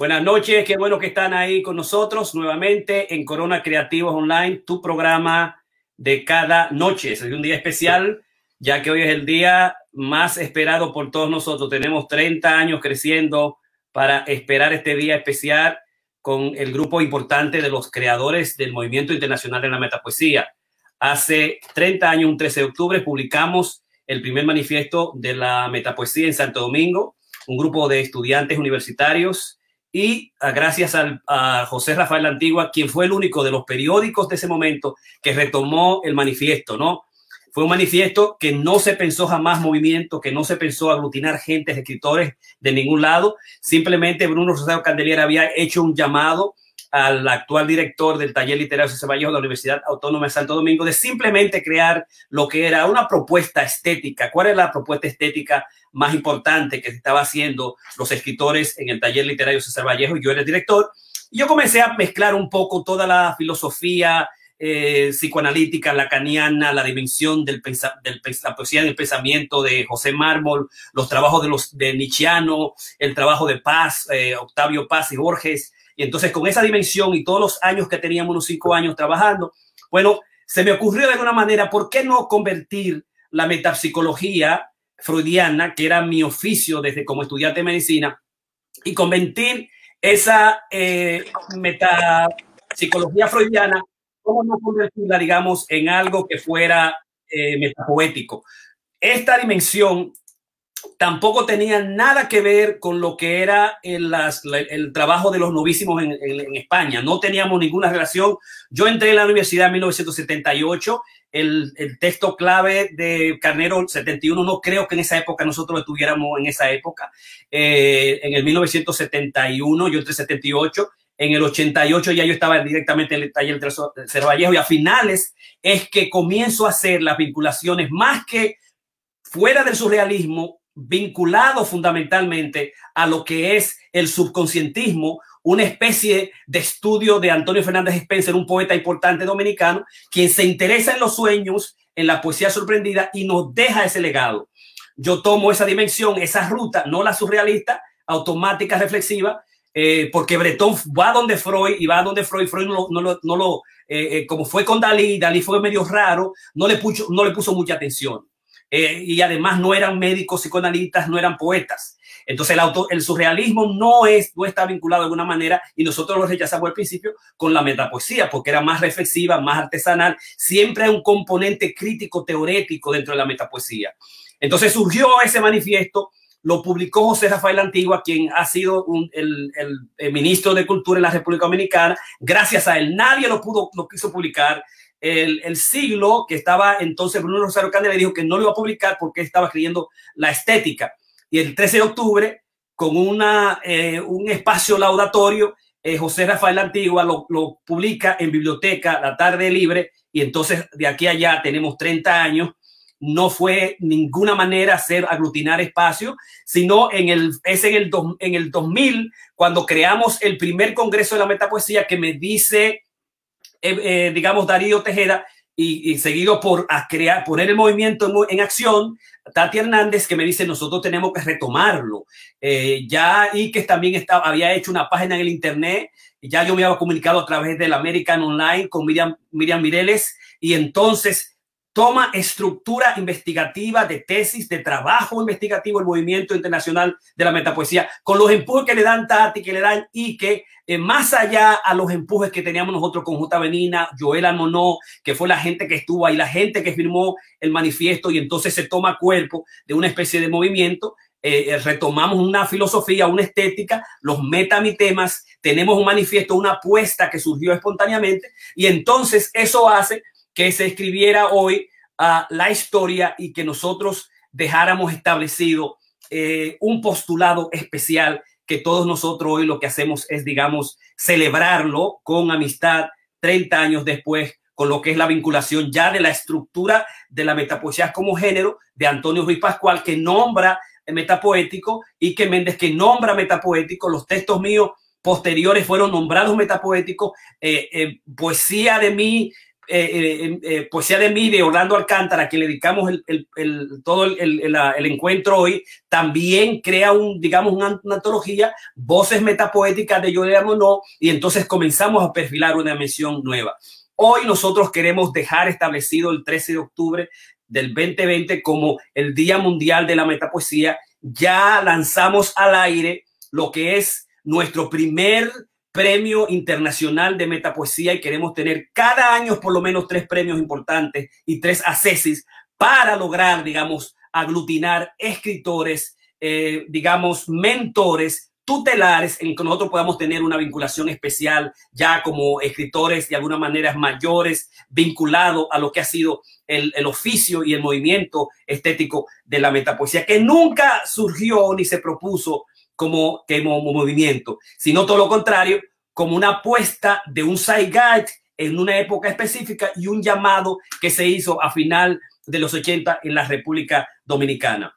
Buenas noches, qué bueno que están ahí con nosotros nuevamente en Corona Creativos Online, tu programa de cada noche. Es un día especial, ya que hoy es el día más esperado por todos nosotros. Tenemos 30 años creciendo para esperar este día especial con el grupo importante de los creadores del Movimiento Internacional de la Metapoesía. Hace 30 años, un 13 de octubre, publicamos el primer manifiesto de la metapoesía en Santo Domingo, un grupo de estudiantes universitarios y ah, gracias a José Rafael Antigua, quien fue el único de los periódicos de ese momento que retomó el manifiesto, ¿no? Fue un manifiesto que no se pensó jamás movimiento, que no se pensó aglutinar gente, escritores de ningún lado. Simplemente Bruno Rosario Candeliera había hecho un llamado al actual director del taller literario José Vallejo de la Universidad Autónoma de Santo Domingo de simplemente crear lo que era una propuesta estética. ¿Cuál es la propuesta estética más importante que estaba haciendo los escritores en el taller literario César Vallejo? Yo era el director. Y yo comencé a mezclar un poco toda la filosofía eh, psicoanalítica, lacaniana, la dimensión del la poesía del pensamiento de José Mármol, los trabajos de los de Nietzscheano, el trabajo de Paz, eh, Octavio Paz y Borges, y entonces con esa dimensión y todos los años que teníamos, unos cinco años trabajando, bueno, se me ocurrió de alguna manera, ¿por qué no convertir la metapsicología freudiana, que era mi oficio desde como estudiante de medicina, y convertir esa eh, metapsicología freudiana, ¿cómo no convertirla, digamos, en algo que fuera eh, metapoético? Esta dimensión tampoco tenía nada que ver con lo que era el, el trabajo de los novísimos en, España. No teníamos ninguna relación. Yo entré en la universidad en 1978. El, el, texto clave de Carnero 71, no creo que en esa época nosotros lo tuviéramos en esa época. Eh, en el 1971, yo entré 78. En el 88 ya yo estaba directamente en el taller de Cerro Vallejo y a finales es que comienzo a hacer las vinculaciones más que fuera del surrealismo vinculado fundamentalmente a lo que es el subconscientismo, una especie de estudio de Antonio Fernández Spencer, un poeta importante dominicano, quien se interesa en los sueños, en la poesía sorprendida y nos deja ese legado. Yo tomo esa dimensión, esa ruta, no la surrealista, automática, reflexiva, eh, porque Breton va donde Freud y va donde Freud, Freud no, no, no lo, eh, eh, como fue con Dalí, Dalí fue medio raro, no le puso, no le puso mucha atención. Eh, y además no eran médicos psicoanalistas, no eran poetas. Entonces el, auto, el surrealismo no, es, no está vinculado de alguna manera y nosotros lo rechazamos al principio con la metapoesía porque era más reflexiva, más artesanal. Siempre hay un componente crítico teorético dentro de la metapoesía. Entonces surgió ese manifiesto, lo publicó José Rafael Antigua, quien ha sido el, el, ministro de Cultura en la República Dominicana. Gracias a él nadie lo pudo, lo quiso publicar el, siglo que estaba entonces Bruno Rosario Candela dijo que no lo iba a publicar porque estaba escribiendo la estética. Y el 13 de octubre, con una, eh, un espacio laudatorio, eh, José Rafael Antigua lo, lo, publica en Biblioteca La Tarde Libre y entonces de aquí a allá tenemos 30 años. No fue ninguna manera hacer aglutinar espacio, sino en el, es en el, en el 2000 cuando creamos el primer congreso de la metapoesía que me dice eh, eh, digamos, Darío Tejeda, y, seguido por crear, poner el movimiento en, acción, Tati Hernández, que me dice, nosotros tenemos que retomarlo. Eh, ya y que también estaba, había hecho una página en el Internet, ya yo me había comunicado a través del American Online con Miriam, Miriam Mireles, y entonces toma estructura investigativa de tesis, de trabajo investigativo el movimiento internacional de la metapoesía, con los empujes que le dan Tati, que le dan Ike, eh, más allá a los empujes que teníamos nosotros con J. Benina, Joel Monó, que fue la gente que estuvo ahí, la gente que firmó el manifiesto y entonces se toma cuerpo de una especie de movimiento. Eh, eh, retomamos una filosofía, una estética, los metamitemas, tenemos un manifiesto, una apuesta que surgió espontáneamente y entonces eso hace que se escribiera hoy uh, la historia y que nosotros dejáramos establecido eh, un postulado especial que todos nosotros hoy lo que hacemos es, digamos, celebrarlo con amistad 30 años después con lo que es la vinculación ya de la estructura de la metapoesía como género de Antonio Ruiz Pascual, que nombra metapoético, y que Méndez, que nombra metapoético. Los textos míos posteriores fueron nombrados metapoéticos. Eh, eh, poesía de mí poesía de mí de Orlando Alcántara, que le dedicamos todo el, encuentro hoy, también crea un, digamos, una, antología, voces metapoéticas de Joel Monod, y entonces comenzamos a perfilar una dimensión nueva. Hoy nosotros queremos dejar establecido el 13 de octubre del 2020 como el Día Mundial de la Metapoesía. Ya lanzamos al aire lo que es nuestro primer premio internacional de metapoesía y queremos tener cada año por lo menos tres premios importantes y tres accesis para lograr, digamos, aglutinar escritores, eh, digamos, mentores tutelares en que nosotros podamos tener una vinculación especial ya como escritores de alguna manera mayores, vinculado a lo que ha sido el, el, oficio y el movimiento estético de la metapoesía, que nunca surgió ni se propuso como, como movimiento, sino todo lo contrario, como una apuesta de un guide en una época específica y un llamado que se hizo a final de los 80 en la República Dominicana.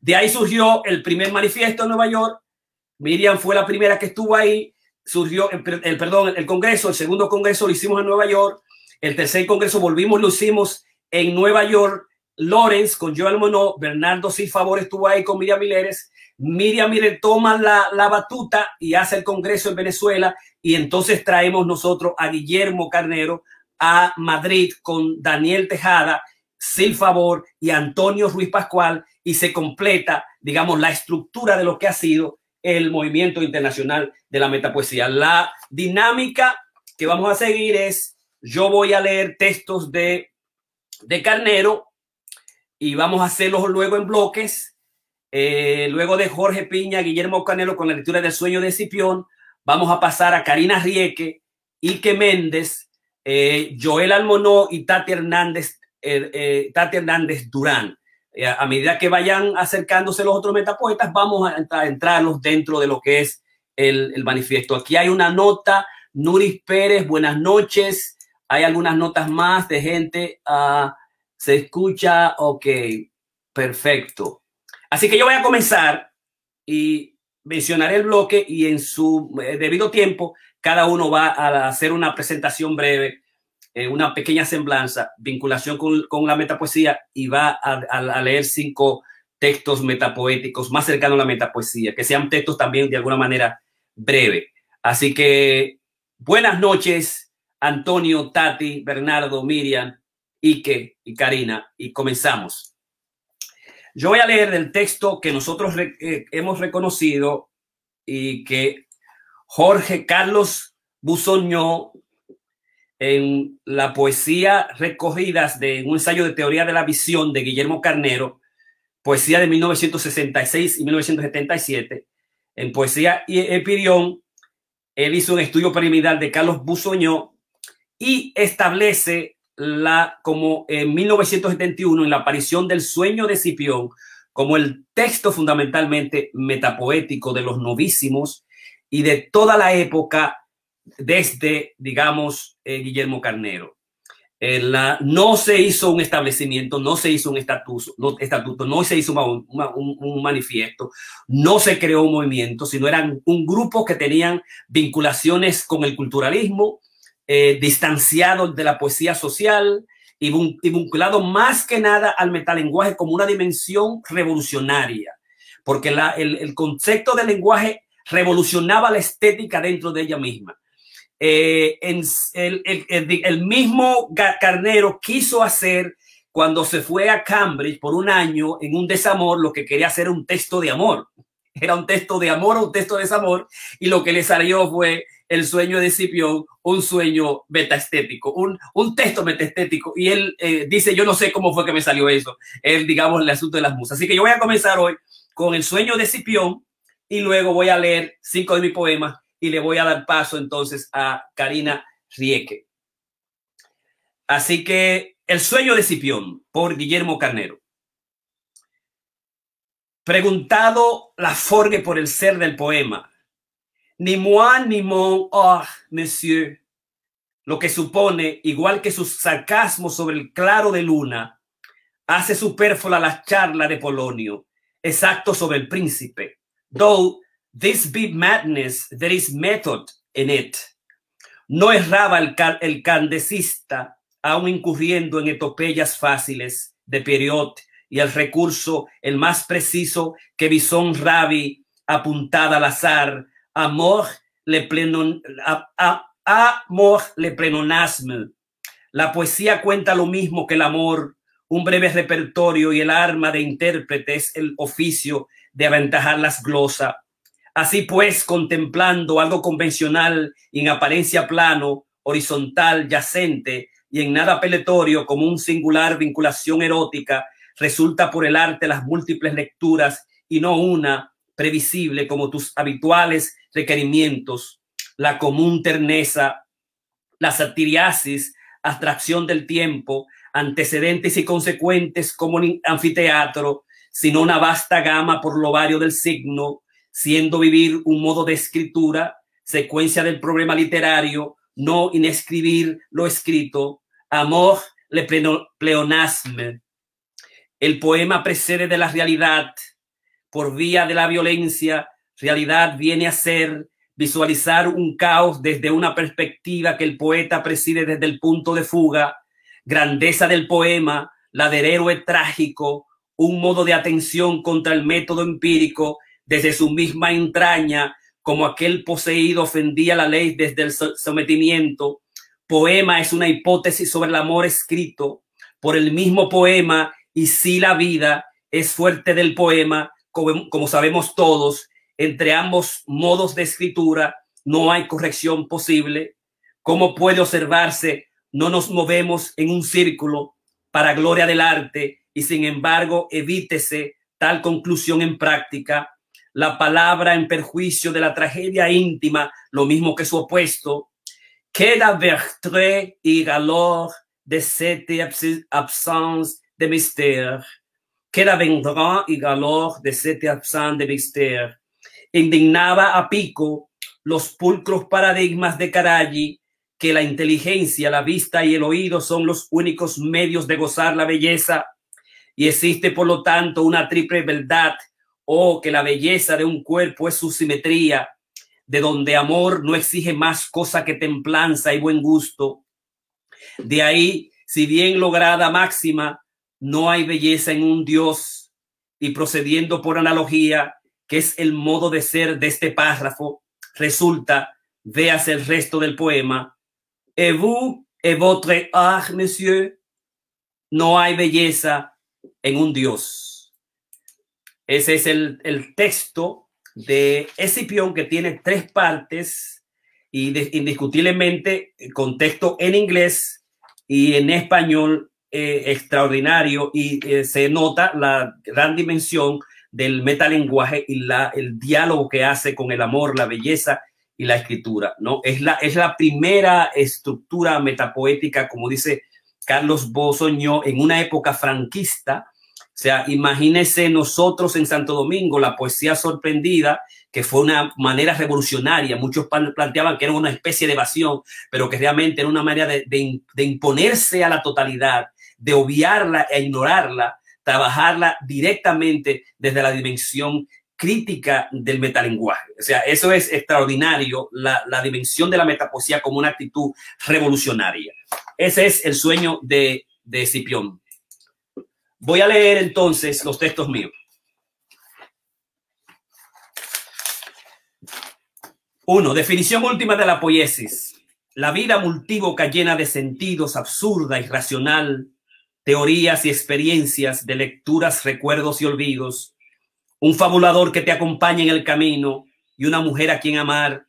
De ahí surgió el primer manifiesto en Nueva York. Miriam fue la primera que estuvo ahí. Surgió el, perdón, el Congreso, el segundo Congreso lo hicimos en Nueva York. El tercer Congreso volvimos, lo hicimos en Nueva York. Lorenz con Joel Monod, Bernardo Silfavor estuvo ahí con Miriam Mileres Miriam mire, toma la, la, batuta y hace el Congreso en Venezuela y entonces traemos nosotros a Guillermo Carnero a Madrid con Daniel Tejada, Sil Favor y Antonio Ruiz Pascual y se completa, digamos, la estructura de lo que ha sido el movimiento internacional de la metapoesía. La dinámica que vamos a seguir es, yo voy a leer textos de, de Carnero y vamos a hacerlos luego en bloques eh, luego de Jorge Piña, Guillermo Canelo con la lectura del sueño de Cipión, vamos a pasar a Karina Rieke, Ike Méndez, eh, Joel Almonó y Tati Hernández, eh, Tati Hernández Durán. a medida que vayan acercándose los otros metapoetas, vamos a, entrarnos dentro de lo que es el, manifiesto. Aquí hay una nota, Nuris Pérez, buenas noches. Hay algunas notas más de gente. Ah, se escucha, ok, perfecto. Así que yo voy a comenzar y mencionaré el bloque y en su eh, debido tiempo cada uno va a hacer una presentación breve, eh, una pequeña semblanza, vinculación con, la metapoesía y va a, leer cinco textos metapoéticos más cercanos a la metapoesía, que sean textos también de alguna manera breve. Así que buenas noches, Antonio, Tati, Bernardo, Miriam, Ike y Karina, y comenzamos. Yo voy a leer del texto que nosotros eh, hemos reconocido y que Jorge Carlos Busoñó en la poesía recogidas de un ensayo de teoría de la visión de Guillermo Carnero, poesía de 1966 y 1977, en poesía Epirión, él hizo un estudio preliminar de Carlos Busoñó y establece la, como en 1971, en la aparición del sueño de Cipión, como el texto fundamentalmente metapoético de los novísimos y de toda la época desde, digamos, eh, Guillermo Carnero. la, no se hizo un establecimiento, no se hizo un estatuto, no, estatuto, no se hizo un, un, manifiesto, no se creó un movimiento, sino eran un grupo que tenían vinculaciones con el culturalismo, eh, distanciado de la poesía social y, vinculado más que nada al metalenguaje como una dimensión revolucionaria, porque el, concepto del lenguaje revolucionaba la estética dentro de ella misma. Eh, el, mismo Carnero quiso hacer cuando se fue a Cambridge por un año en un desamor, lo que quería hacer un texto de amor. Era un texto de amor un texto de desamor, y lo que le salió fue el sueño de Cipión, un sueño metaestético, un, un texto metaestético. Y él eh, dice, yo no sé cómo fue que me salió eso, el, digamos, el asunto de las musas. Así que yo voy a comenzar hoy con el sueño de Cipión y luego voy a leer cinco de mis poemas y le voy a dar paso entonces a Karina Rieke. Así que el sueño de Cipión por Guillermo Carnero. Preguntado la forge por el ser del poema, ni moi ni mon oh, monsieur, lo que supone, igual que su sarcasmo sobre el claro de luna, hace superflua la charla de Polonio, exacto sobre el príncipe. Though this be madness, there is method in it. No erraba el, el candecista aún incurriendo en etopeyas fáciles de Periot y el recurso, el más preciso que Bison Rabi apuntada al azar, amor le plenon, a, amor le plenonasme. La poesía cuenta lo mismo que el amor, un breve repertorio y el arma de intérprete es el oficio de aventajar las glosas. Así pues, contemplando algo convencional en apariencia plano, horizontal, yacente y en nada peletorio como un singular vinculación erótica, resulta por el arte las múltiples lecturas y no una previsible como tus habituales requerimientos, la común terneza, la satiriasis, abstracción del tiempo, antecedentes y consecuentes como un anfiteatro, sino una vasta gama por lo vario del signo, siendo vivir un modo de escritura, secuencia del problema literario, no inescribir lo escrito, amor le pleonasme. El poema precede de la realidad por vía de la violencia. Realidad viene a ser visualizar un caos desde una perspectiva que el poeta preside desde el punto de fuga, grandeza del poema, la del héroe trágico, un modo de atención contra el método empírico desde su misma entraña, como aquel poseído ofendía la ley desde el sometimiento. Poema es una hipótesis sobre el amor escrito por el mismo poema y si la vida es fuerte del poema, como, sabemos todos, entre ambos modos de escritura no hay corrección posible. Como puede observarse, no nos movemos en un círculo para gloria del arte y sin embargo evítese tal conclusión en práctica. La palabra en perjuicio de la tragedia íntima, lo mismo que su opuesto, queda vertre y galor de cette absence de mystère, queda vendrá y galor de absence de. Indignaba a pico los pulcros paradigmas de Carayi que la inteligencia, la vista y el oído son los únicos medios de gozar la belleza y existe por lo tanto una triple verdad o que la belleza de un cuerpo es su simetría, de donde amor no exige más cosa que templanza y buen gusto. De ahí, si bien lograda máxima, no hay belleza en un Dios. Y procediendo por analogía, que es el modo de ser de este párrafo, resulta, veas el resto del poema, et vous et votre monsieur, no hay belleza en un Dios. Ese es el, texto de Escipión que tiene tres partes y indiscutiblemente contexto en inglés y en español eh, extraordinario y eh, se nota la gran dimensión del metalenguaje y la, el diálogo que hace con el amor, la belleza y la escritura, ¿no? Es la, es la primera estructura metapoética, como dice Carlos Bosoño, en una época franquista, o sea, imagínese nosotros en Santo Domingo, la poesía sorprendida, que fue una manera revolucionaria. Muchos planteaban que era una especie de evasión, pero que realmente era una manera de, imponerse a la totalidad, de obviarla e ignorarla, trabajarla directamente desde la dimensión crítica del metalenguaje. O sea, eso es extraordinario, la, dimensión de la metapoesía como una actitud revolucionaria. Ese es el sueño de, de. Voy a leer entonces los textos míos. Uno, definición última de la poiesis. La vida multívoca llena de sentidos, absurda, irracional, teorías y experiencias de lecturas, recuerdos y olvidos. Un fabulador que te acompaña en el camino y una mujer a quien amar.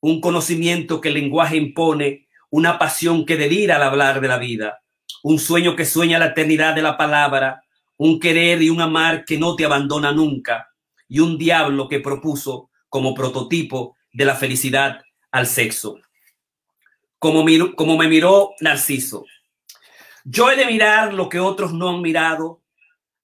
Un conocimiento que el lenguaje impone, una pasión que delira al hablar de la vida un sueño que sueña la eternidad de la palabra, un querer y un amar que no te abandona nunca, y un diablo que propuso como prototipo de la felicidad al sexo. Como, como me miró Narciso. Yo he de mirar lo que otros no han mirado,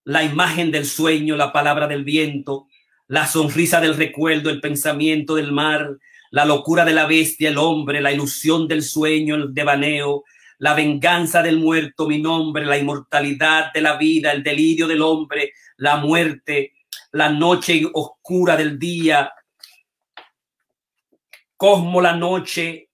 la imagen del sueño, la palabra del viento, la sonrisa del recuerdo, el pensamiento del mar, la locura de la bestia, el hombre, la ilusión del sueño, el devaneo, la venganza del muerto, mi nombre, la inmortalidad de la vida, el delirio del hombre, la muerte, la noche oscura del día, cosmo la noche,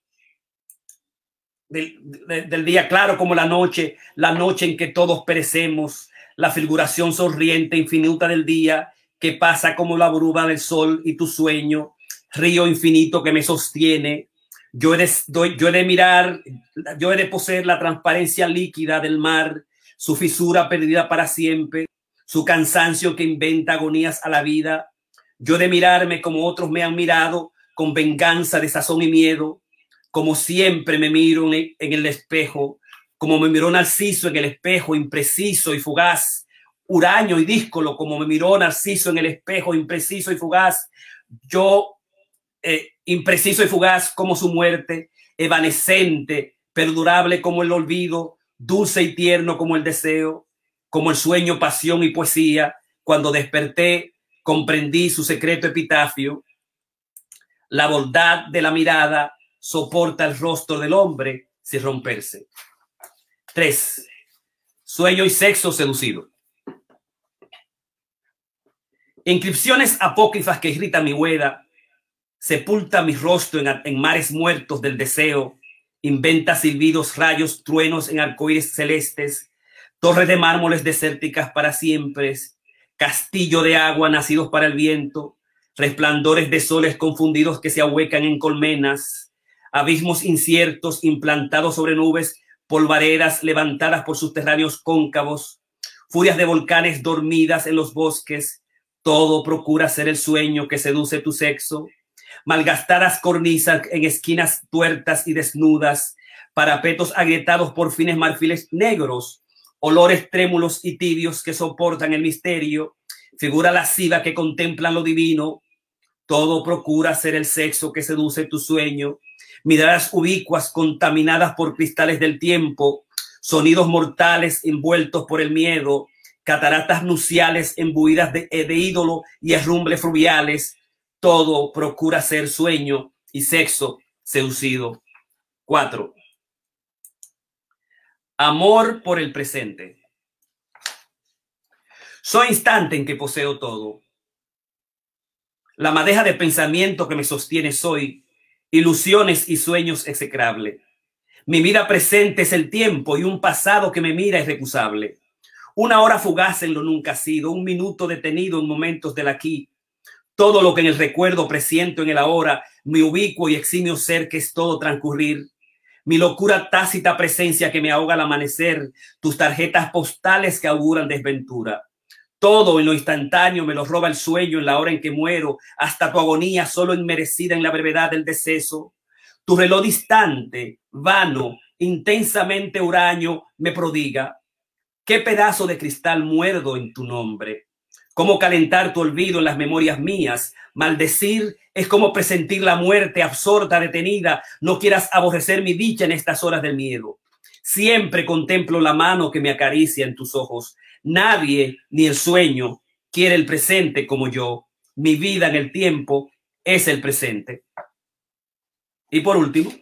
del, día, claro como la noche, la noche en que todos perecemos, la figuración sonriente infinita del día que pasa como la bruma del sol y tu sueño, río infinito que me sostiene. Yo he, de, yo de mirar, yo he de poseer la transparencia líquida del mar, su fisura perdida para siempre, su cansancio que inventa agonías a la vida. Yo he de mirarme como otros me han mirado, con venganza, desazón y miedo, como siempre me miro en el espejo, como me miró Narciso en el espejo, impreciso y fugaz, huraño y díscolo, como me miró Narciso en el espejo, impreciso y fugaz, yo, eh, impreciso y fugaz como su muerte, evanescente, perdurable como el olvido, dulce y tierno como el deseo, como el sueño, pasión y poesía, cuando desperté, comprendí su secreto epitafio, la bondad de la mirada soporta el rostro del hombre sin romperse. Tres, sueño y sexo seducido. Inscripciones apócrifas que irritan mi hueda, sepulta mi rostro en, en, mares muertos del deseo, inventa silbidos, rayos, truenos en arcoíris celestes, torres de mármoles desérticas para siempre, castillo de agua nacidos para el viento, resplandores de soles confundidos que se ahuecan en colmenas, abismos inciertos implantados sobre nubes, polvareras levantadas por subterráneos cóncavos, furias de volcanes dormidas en los bosques, todo procura ser el sueño que seduce tu sexo, malgastadas cornisas en esquinas tuertas y desnudas, parapetos agrietados por fines marfiles negros, olores trémulos y tibios que soportan el misterio, figura lasciva que contempla lo divino, todo procura ser el sexo que seduce tu sueño, miradas ubicuas contaminadas por cristales del tiempo, sonidos mortales envueltos por el miedo, cataratas nuciales embuidas de, de ídolo y herrumbres fluviales, todo procura ser sueño y sexo seducido. Cuatro. Amor por el presente. Soy instante en que poseo todo. La madeja de pensamiento que me sostiene soy, ilusiones y sueños execrable. Mi vida presente es el tiempo y un pasado que me mira irrecusable. Una hora fugaz en lo nunca sido, un minuto detenido en momentos del aquí. Todo lo que en el recuerdo presiento en el ahora, mi ubicuo y eximio ser que es todo transcurrir mi locura tácita presencia que me ahoga al amanecer, tus tarjetas postales que auguran desventura. Todo en lo instantáneo me lo roba el sueño en la hora en que muero, hasta tu agonía solo inmerecida en la brevedad del deceso. Tu reloj distante, vano, intensamente huraño me prodiga. ¿Qué pedazo de cristal muerdo en tu nombre? ¿Cómo calentar tu olvido en las memorias mías? Maldecir es como presentir la muerte absorta, detenida. No quieras aborrecer mi dicha en estas horas del miedo. Siempre contemplo la mano que me acaricia en tus ojos. Nadie, ni el sueño, quiere el presente como yo. Mi vida en el tiempo es el presente. Y por último,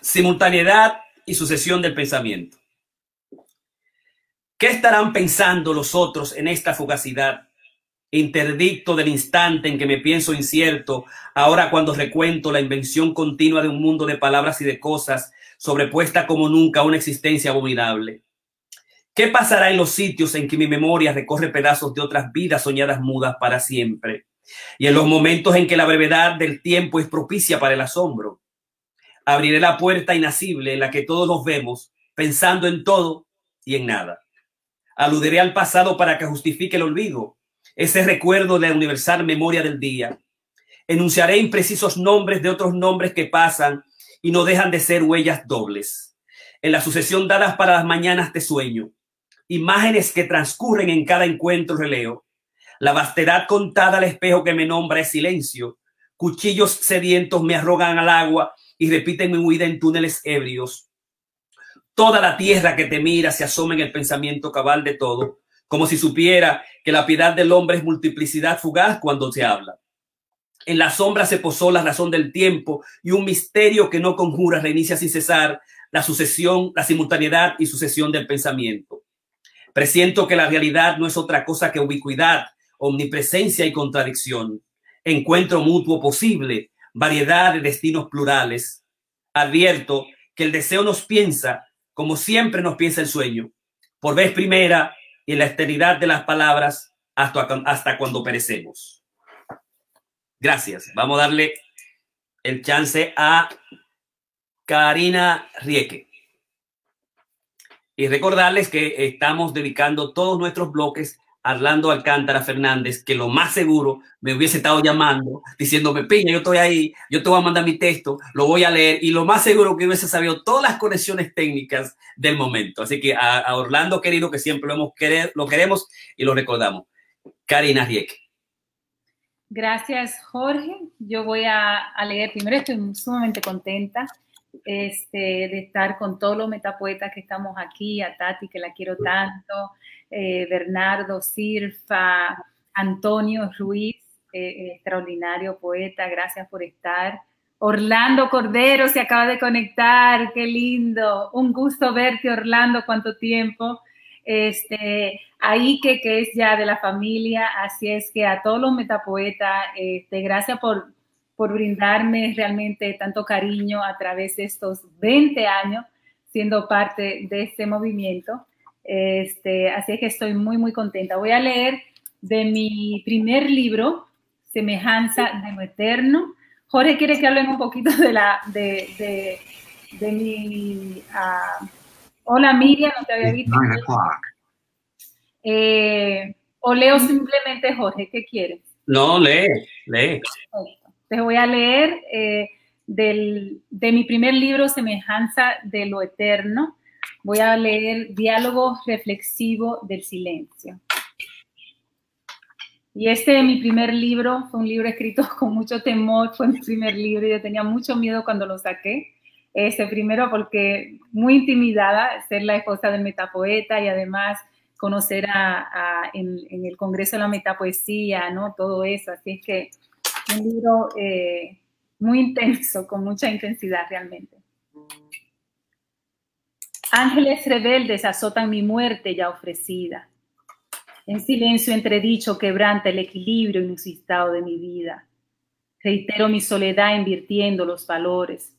simultaneidad y sucesión del pensamiento. ¿Qué estarán pensando los otros en esta fugacidad? Interdicto del instante en que me pienso incierto, ahora cuando recuento la invención continua de un mundo de palabras y de cosas, sobrepuesta como nunca a una existencia abominable. ¿Qué pasará en los sitios en que mi memoria recorre pedazos de otras vidas soñadas mudas para siempre? Y en los momentos en que la brevedad del tiempo es propicia para el asombro. Abriré la puerta inacible en la que todos nos vemos, pensando en todo y en nada. Aludiré al pasado para que justifique el olvido, ese recuerdo de la universal memoria del día. Enunciaré imprecisos nombres de otros nombres que pasan y no dejan de ser huellas dobles. En la sucesión dadas para las mañanas de sueño, imágenes que transcurren en cada encuentro releo. La vastedad contada al espejo que me nombra es silencio. Cuchillos sedientos me arrogan al agua y repiten mi huida en túneles ebrios. Toda la tierra que te mira se asoma en el pensamiento cabal de todo, como si supiera que la piedad del hombre es multiplicidad fugaz cuando se habla. En la sombra se posó la razón del tiempo y un misterio que no conjura reinicia sin cesar la sucesión, la simultaneidad y sucesión del pensamiento. Presiento que la realidad no es otra cosa que ubicuidad, omnipresencia y contradicción. encuentro mutuo posible, variedad de destinos plurales. Advierto que el deseo nos piensa como siempre nos piensa el sueño, por vez primera y en la eternidad de las palabras hasta, hasta cuando perecemos. Gracias. Vamos a darle el chance a Karina Rieke. Y recordarles que estamos dedicando todos nuestros bloques a Orlando Alcántara Fernández, que lo más seguro me hubiese estado llamando, diciéndome, Piña, yo estoy ahí, yo te voy a mandar mi texto, lo voy a leer, y lo más seguro que hubiese sabido todas las conexiones técnicas del momento. Así que a, Orlando querido, que siempre lo, hemos querer, lo queremos y lo recordamos. Karina Rieke. Gracias, Jorge. Yo voy a, a leer, primero estoy sumamente contenta este, de estar con todos los metapoetas que estamos aquí, a Tati, que la quiero tanto, eh, Bernardo Sirfa, Antonio Ruiz, eh, extraordinario poeta, gracias por estar. Orlando Cordero se acaba de conectar, qué lindo, un gusto verte Orlando, cuánto tiempo. Este, ahí que, que es ya de la familia, así es que a todos los metapoetas, este, gracias por, por brindarme realmente tanto cariño a través de estos 20 años siendo parte de este movimiento. Este, así que estoy muy, muy contenta. Voy a leer de mi primer libro, Semejanza de lo Eterno. Jorge quiere que hablen un poquito de la, de, de, mi... Uh, hola Miriam, no te había visto. Eh, o leo simplemente Jorge, ¿qué quieres? No, lee, lee. Te voy a leer eh, del, de mi primer libro, Semejanza de lo Eterno. Voy a leer Diálogo Reflexivo del Silencio. Y este, mi primer libro, fue un libro escrito con mucho temor, fue mi primer libro, yo tenía mucho miedo cuando lo saqué. Este, primero porque muy intimidada, ser la esposa del metapoeta y además conocer a, en, el Congreso de la Metapoesía, ¿no? Todo eso, así es que un libro eh, muy intenso, con mucha intensidad realmente. Ángeles rebeldes azotan mi muerte ya ofrecida. En silencio entredicho quebranta el equilibrio inusitado de mi vida. Reitero mi soledad invirtiendo los valores,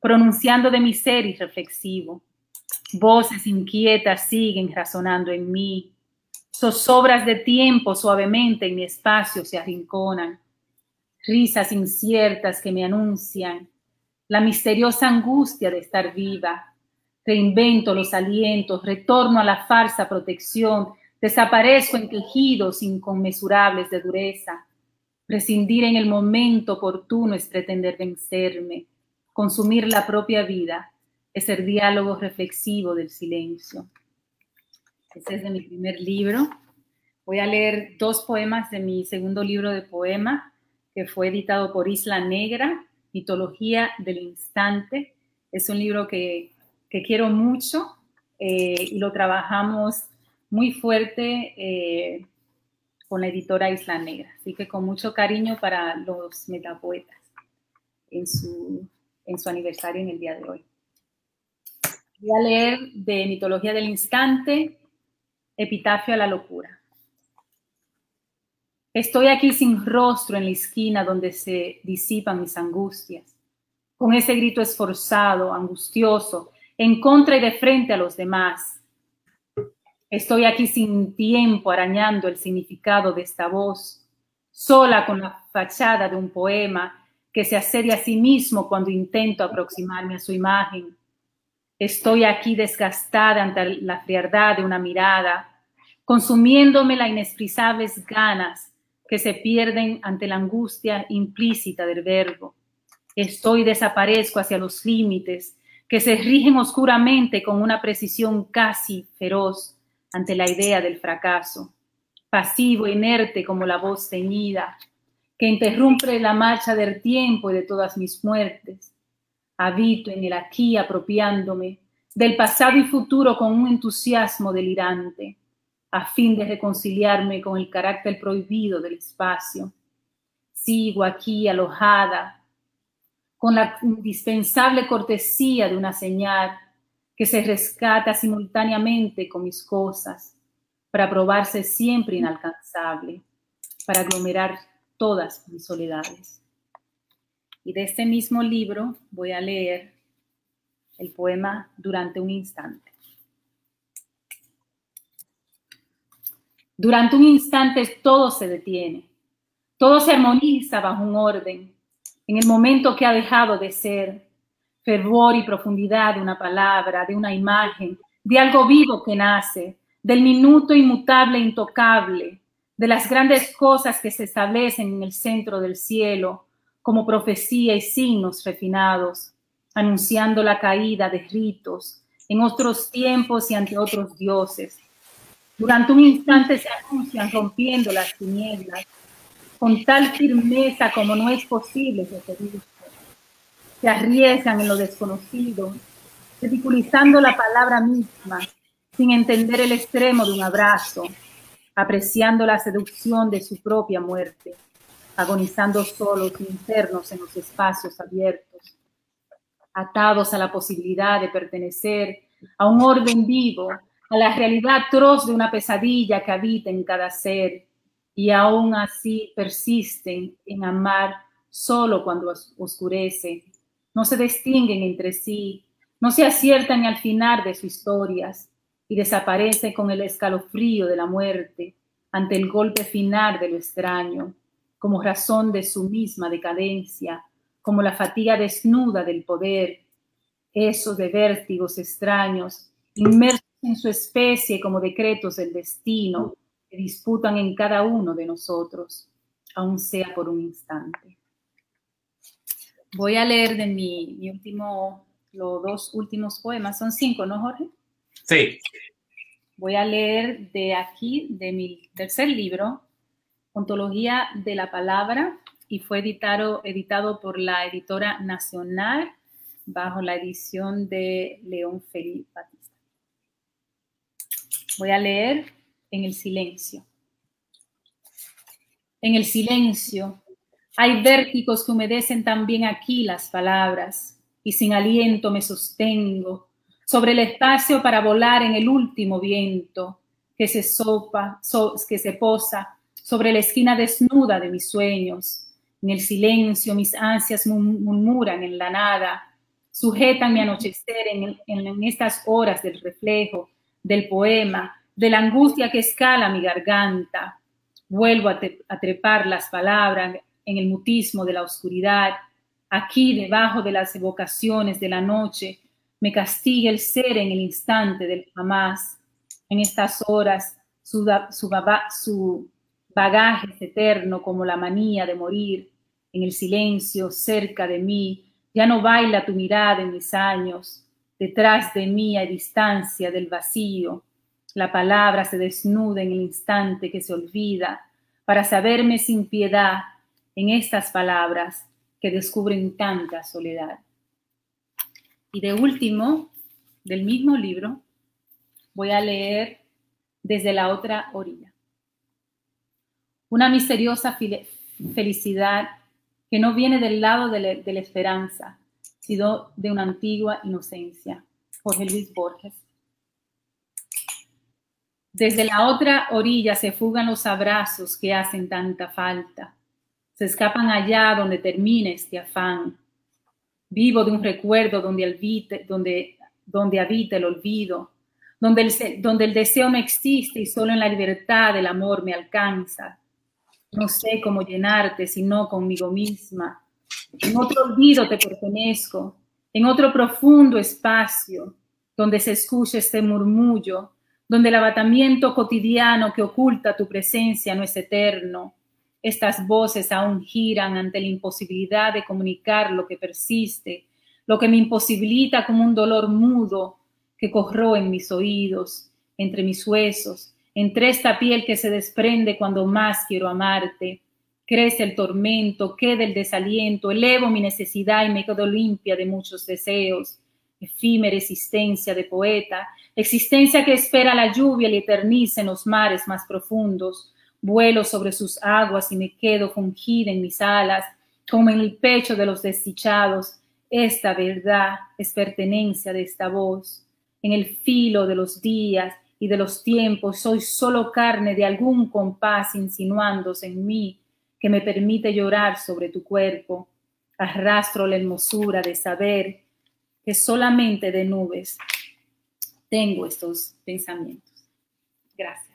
pronunciando de mi ser irreflexivo. Voces inquietas siguen razonando en mí. Zozobras de tiempo suavemente en mi espacio se arrinconan risas inciertas que me anuncian la misteriosa angustia de estar viva. Reinvento los alientos, retorno a la falsa protección, desaparezco en quejidos inconmensurables de dureza. Prescindir en el momento oportuno es pretender vencerme. Consumir la propia vida es el diálogo reflexivo del silencio. Ese es de mi primer libro. Voy a leer dos poemas de mi segundo libro de poema, que fue editado por Isla Negra, Mitología del Instante. Es un libro que, quiero mucho eh, y lo trabajamos muy fuerte eh, con la editora Isla Negra. Así que con mucho cariño para los metapoetas en su, en su aniversario en el día de hoy. Voy a leer de Mitología del Instante, Epitafio a la Locura. Estoy aquí sin rostro en la esquina donde se disipan mis angustias, con ese grito esforzado, angustioso, en contra y de frente a los demás. Estoy aquí sin tiempo arañando el significado de esta voz, sola con la fachada de un poema que se asedia a sí mismo cuando intento aproximarme a su imagen. Estoy aquí desgastada ante la frialdad de una mirada, consumiéndome las inexpresables ganas que se pierden ante la angustia implícita del verbo. Estoy desaparezco hacia los límites que se rigen oscuramente con una precisión casi feroz ante la idea del fracaso, pasivo, inerte como la voz ceñida, que interrumpe la marcha del tiempo y de todas mis muertes. Habito en el aquí apropiándome del pasado y futuro con un entusiasmo delirante a fin de reconciliarme con el carácter prohibido del espacio. Sigo aquí alojada con la indispensable cortesía de una señal que se rescata simultáneamente con mis cosas para probarse siempre inalcanzable, para aglomerar todas mis soledades. Y de este mismo libro voy a leer el poema Durante un instante. Durante un instante todo se detiene, todo se armoniza bajo un orden, en el momento que ha dejado de ser fervor y profundidad de una palabra, de una imagen, de algo vivo que nace, del minuto inmutable e intocable, de las grandes cosas que se establecen en el centro del cielo como profecía y signos refinados, anunciando la caída de ritos en otros tiempos y ante otros dioses. Durante un instante se anuncian rompiendo las tinieblas con tal firmeza como no es posible referirse. Se arriesgan en lo desconocido, ridiculizando la palabra misma, sin entender el extremo de un abrazo, apreciando la seducción de su propia muerte, agonizando solos internos en los espacios abiertos, atados a la posibilidad de pertenecer a un orden vivo, a la realidad atroz de una pesadilla que habita en cada ser y aún así persisten en amar solo cuando oscurece, no se distinguen entre sí, no se aciertan al final de sus historias, y desaparece con el escalofrío de la muerte ante el golpe final de lo extraño, como razón de su misma decadencia, como la fatiga desnuda del poder, esos de vértigos extraños, inmersos en su especie como decretos del destino que disputan en cada uno de nosotros, aun sea por un instante. Voy a leer de mi, mi último, los dos últimos poemas, son cinco, ¿no, Jorge? Sí. Voy a leer de aquí, de mi tercer libro, Ontología de la Palabra, y fue editado, por la editora nacional bajo la edición de León Felipe Batista. Voy a leer en el silencio. En el silencio hay vértigos que humedecen también aquí las palabras, y sin aliento me sostengo sobre el espacio para volar en el último viento que se sopa, que se posa sobre la esquina desnuda de mis sueños. En el silencio mis ansias murmuran en la nada, sujetan mi anochecer en, estas horas del reflejo, del poema, de la angustia que escala mi garganta. Vuelvo a, trepar las palabras en el mutismo de la oscuridad, aquí debajo de las evocaciones de la noche, me castiga el ser en el instante del jamás. En estas horas su, su, es eterno como la manía de morir. En el silencio cerca de mí ya no baila tu mirada en mis años. Detrás de mí a distancia del vacío. La palabra se desnuda en el instante que se olvida para saberme sin piedad en estas palabras que descubren tanta soledad. Y de último, del mismo libro, voy a leer desde la otra orilla. Una misteriosa felicidad que no viene del lado de la, esperanza, sino de una antigua inocencia. Jorge Luis Borges. Desde la otra orilla se fugan los abrazos que hacen tanta falta. Se escapan allá donde termina este afán Vivo de un recuerdo donde, habita el olvido, donde el, donde el deseo no existe y solo en la libertad el amor me alcanza. No sé cómo llenarte sino conmigo misma. En otro olvido te pertenezco, en otro profundo espacio donde se escucha este murmullo, donde el abatamiento cotidiano que oculta tu presencia no es eterno, estas voces aún giran ante la imposibilidad de comunicar lo que persiste, lo que me imposibilita como un dolor mudo que corro en mis oídos, entre mis huesos, entre esta piel que se desprende cuando más quiero amarte. Crece el tormento, queda el desaliento, elevo mi necesidad y me quedo limpia de muchos deseos. Efímera existencia de poeta, existencia que espera la lluvia y eterniza en los mares más profundos, Vuelo sobre sus aguas y me quedo fungida en mis alas, como en el pecho de los desdichados. Esta verdad es pertenencia de esta voz. En el filo de los días y de los tiempos soy solo carne de algún compás insinuándose en mí. que me permite llorar sobre tu cuerpo. Arrastro la hermosura de saber que solamente de nubes tengo estos pensamientos. Gracias.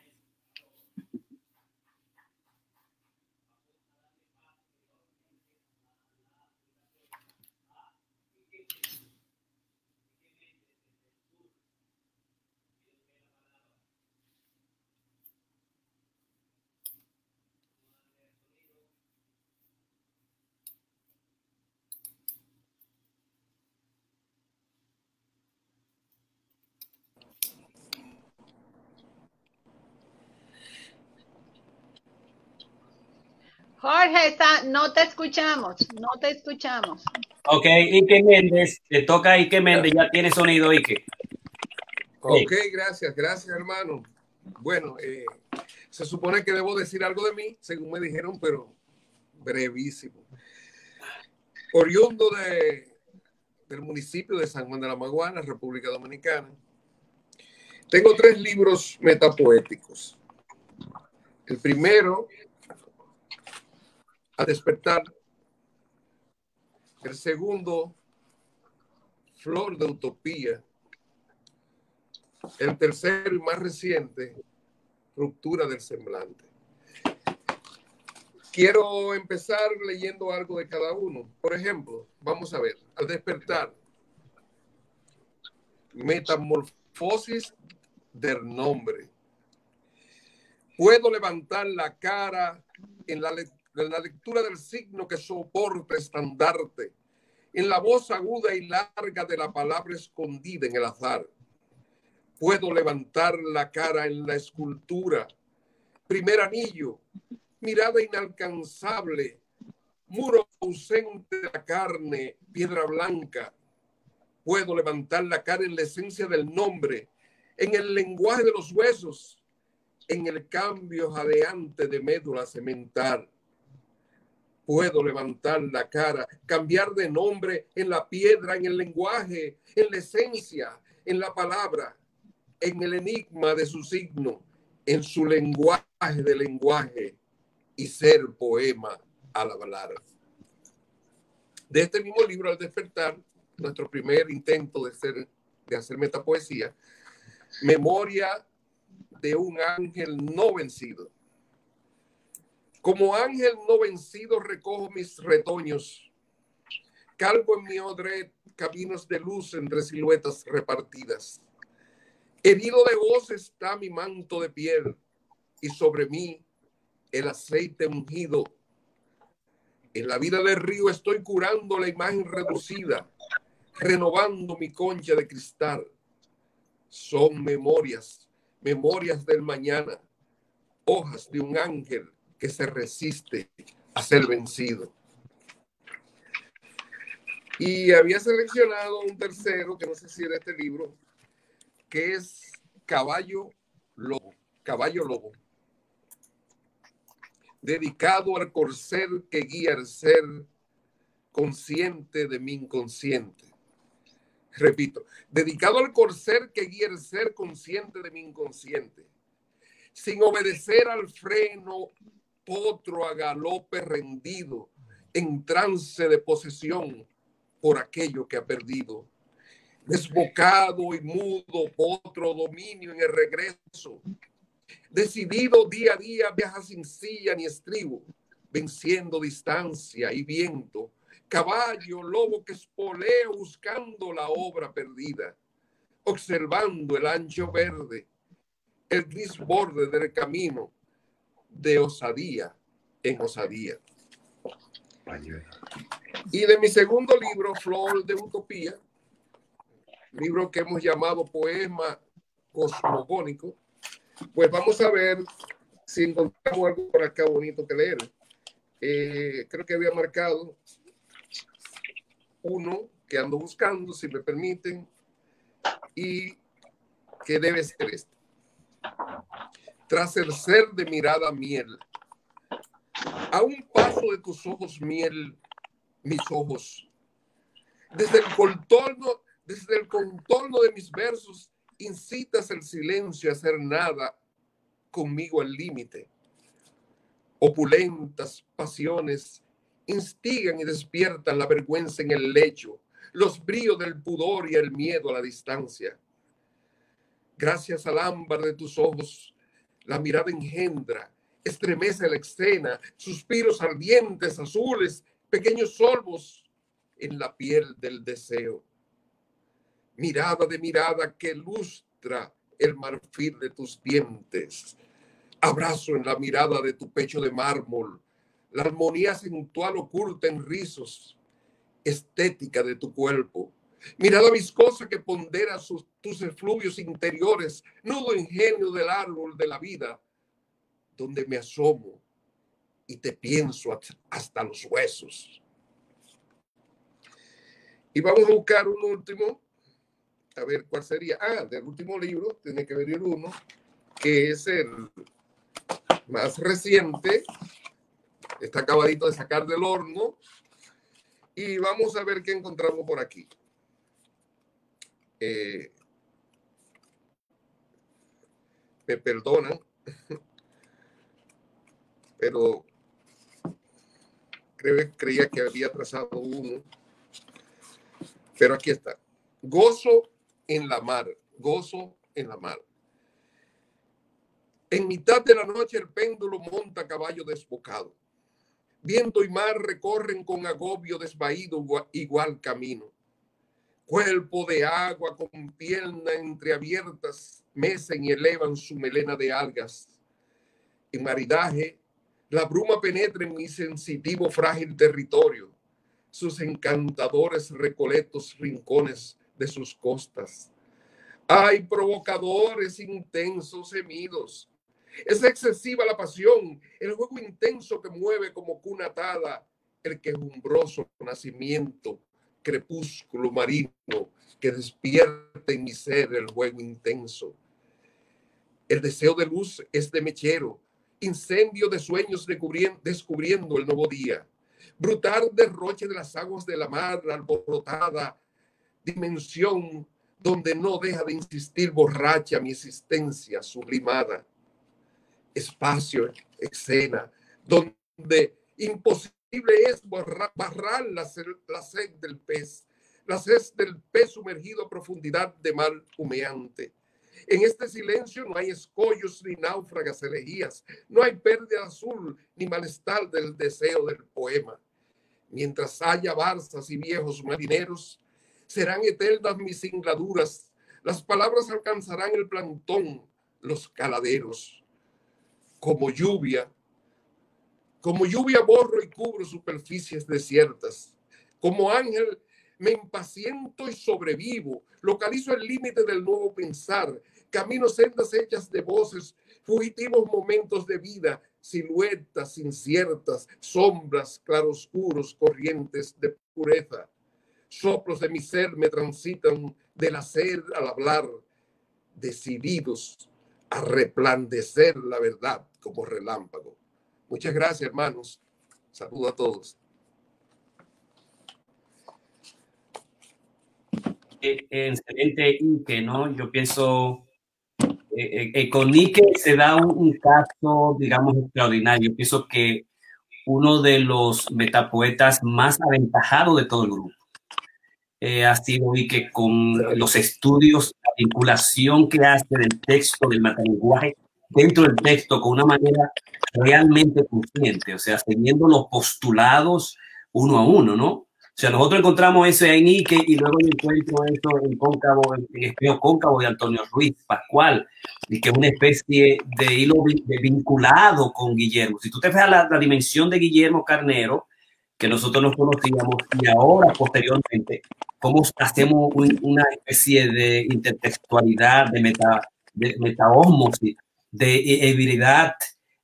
Jorge, está, no te escuchamos, no te escuchamos. Ok, Ike Méndez, te toca Ike Méndez, ya tiene sonido Ike. Ok, gracias, gracias hermano. Bueno, eh, se supone que debo decir algo de mí, según me dijeron, pero brevísimo. Oriundo de, del municipio de San Juan de la Maguana, República Dominicana. Tengo tres libros metapoéticos. El primero a despertar. El segundo, Flor de Utopía. El tercero y más reciente, Ruptura del Semblante. Quiero empezar leyendo algo de cada uno. Por ejemplo, vamos a ver, al despertar, metamorfosis del nombre. Puedo levantar la cara en la lectura en la lectura del signo que soporta estandarte, en la voz aguda y larga de la palabra escondida en el azar. Puedo levantar la cara en la escultura, primer anillo, mirada inalcanzable, muro ausente de la carne, piedra blanca. Puedo levantar la cara en la esencia del nombre, en el lenguaje de los huesos, en el cambio jadeante de médula cemental puedo levantar la cara, cambiar de nombre en la piedra, en el lenguaje, en la esencia, en la palabra, en el enigma de su signo, en su lenguaje de lenguaje y ser poema al hablar. De este mismo libro, Al despertar, nuestro primer intento de, ser, de hacer metapoesía, Memoria de un ángel no vencido como ángel no vencido recojo mis retoños. Calvo en mi odre caminos de luz entre siluetas repartidas. Herido de voz está mi manto de piel y sobre mí el aceite ungido. En la vida del río estoy curando la imagen reducida, renovando mi concha de cristal. Son memorias, memorias del mañana, hojas de un ángel que se resiste a ser vencido. Y había seleccionado un tercero, que no sé si era este libro, que es Caballo Lobo. Caballo Lobo. Dedicado al corcel que guía ser consciente de mi inconsciente. Repito, dedicado al corcel que guía el ser consciente de mi inconsciente. Sin obedecer al freno potro a galope rendido, en trance de posesión por aquello que ha perdido. Desbocado y mudo, potro dominio en el regreso. Decidido día a día, viaja sin silla ni estribo, venciendo distancia y viento. Caballo, lobo que espolea buscando la obra perdida, observando el ancho verde, el gris borde del camino, de osadía en osadía. Y de mi segundo libro, Flor de Utopía, libro que hemos llamado Poema Cosmogónico, pues vamos a ver si encontramos algo por acá bonito que leer. Eh, creo que había marcado uno que ando buscando, si me permiten, y que debe ser este tras el ser de mirada miel. A un paso de tus ojos miel, mis ojos. Desde el contorno, desde el contorno de mis versos, incitas el silencio a hacer nada conmigo al límite. Opulentas pasiones instigan y despiertan la vergüenza en el lecho, los bríos del pudor y el miedo a la distancia. Gracias al ámbar de tus ojos, la mirada engendra, estremece la escena, suspiros ardientes, azules, pequeños solvos en la piel del deseo. Mirada de mirada que lustra el marfil de tus dientes. Abrazo en la mirada de tu pecho de mármol, la armonía sensual oculta en rizos, estética de tu cuerpo. Mirada viscosa que pondera sus, tus efluvios interiores, nudo ingenio del árbol de la vida, donde me asomo y te pienso hasta los huesos. Y vamos a buscar un último, a ver cuál sería. Ah, del último libro, tiene que venir uno, que es el más reciente, está acabadito de sacar del horno. Y vamos a ver qué encontramos por aquí. Eh, me perdonan, pero creo, creía que había trazado uno. Pero aquí está. Gozo en la mar, gozo en la mar. En mitad de la noche el péndulo monta caballo desbocado. Viento y mar recorren con agobio desvaído igual camino. Cuerpo de agua con pierna entreabiertas mecen y elevan su melena de algas. En maridaje, la bruma penetra en mi sensitivo frágil territorio, sus encantadores recoletos rincones de sus costas. Hay provocadores intensos gemidos. Es excesiva la pasión, el juego intenso que mueve como cuna atada el quejumbroso nacimiento crepúsculo marino que despierta en mi ser el juego intenso. El deseo de luz es de mechero, incendio de sueños descubriendo el nuevo día. Brutal derroche de las aguas de la mar alborotada, dimensión donde no deja de insistir borracha mi existencia sublimada. Espacio, escena, donde imposible es barrar, la, sed del pez, la sed del pez sumergido a profundidad de mar humeante. En este silencio no hay escollos ni náufragas elegías, no hay pérdida azul ni malestar del deseo del poema. Mientras haya barzas y viejos marineros, serán eternas mis singladuras, las palabras alcanzarán el plantón, los caladeros. Como lluvia, como lluvia borro y cubro superficies desiertas. Como ángel me impaciento y sobrevivo. Localizo el límite del nuevo pensar. Camino sendas hechas de voces, fugitivos momentos de vida, siluetas inciertas, sombras, claroscuros, corrientes de pureza. Soplos de mi ser me transitan del hacer al hablar, decididos a replandecer la verdad como relámpago. Muchas gracias, hermanos. Saludo a todos. Eh, excelente, Ike, ¿no? Yo pienso, eh, eh, con Ike se da un, caso, digamos, extraordinario. Yo pienso que uno de los metapoetas más aventajados de todo el grupo ha sido Ike con los estudios, la vinculación que hace del texto, del metalenguaje dentro del texto con una manera realmente consciente, o sea, teniendo los postulados uno a uno, ¿no? O sea, nosotros encontramos eso en Ike y luego encuentro eso en Cóncavo, en Espejo Cóncavo de Antonio Ruiz Pascual, y que es una especie de hilo vinculado con Guillermo. Si tú te fijas la, la dimensión de Guillermo Carnero, que nosotros nos conocíamos, y ahora posteriormente, cómo hacemos una especie de intertextualidad, de, meta, de metaosmosis, de habilidad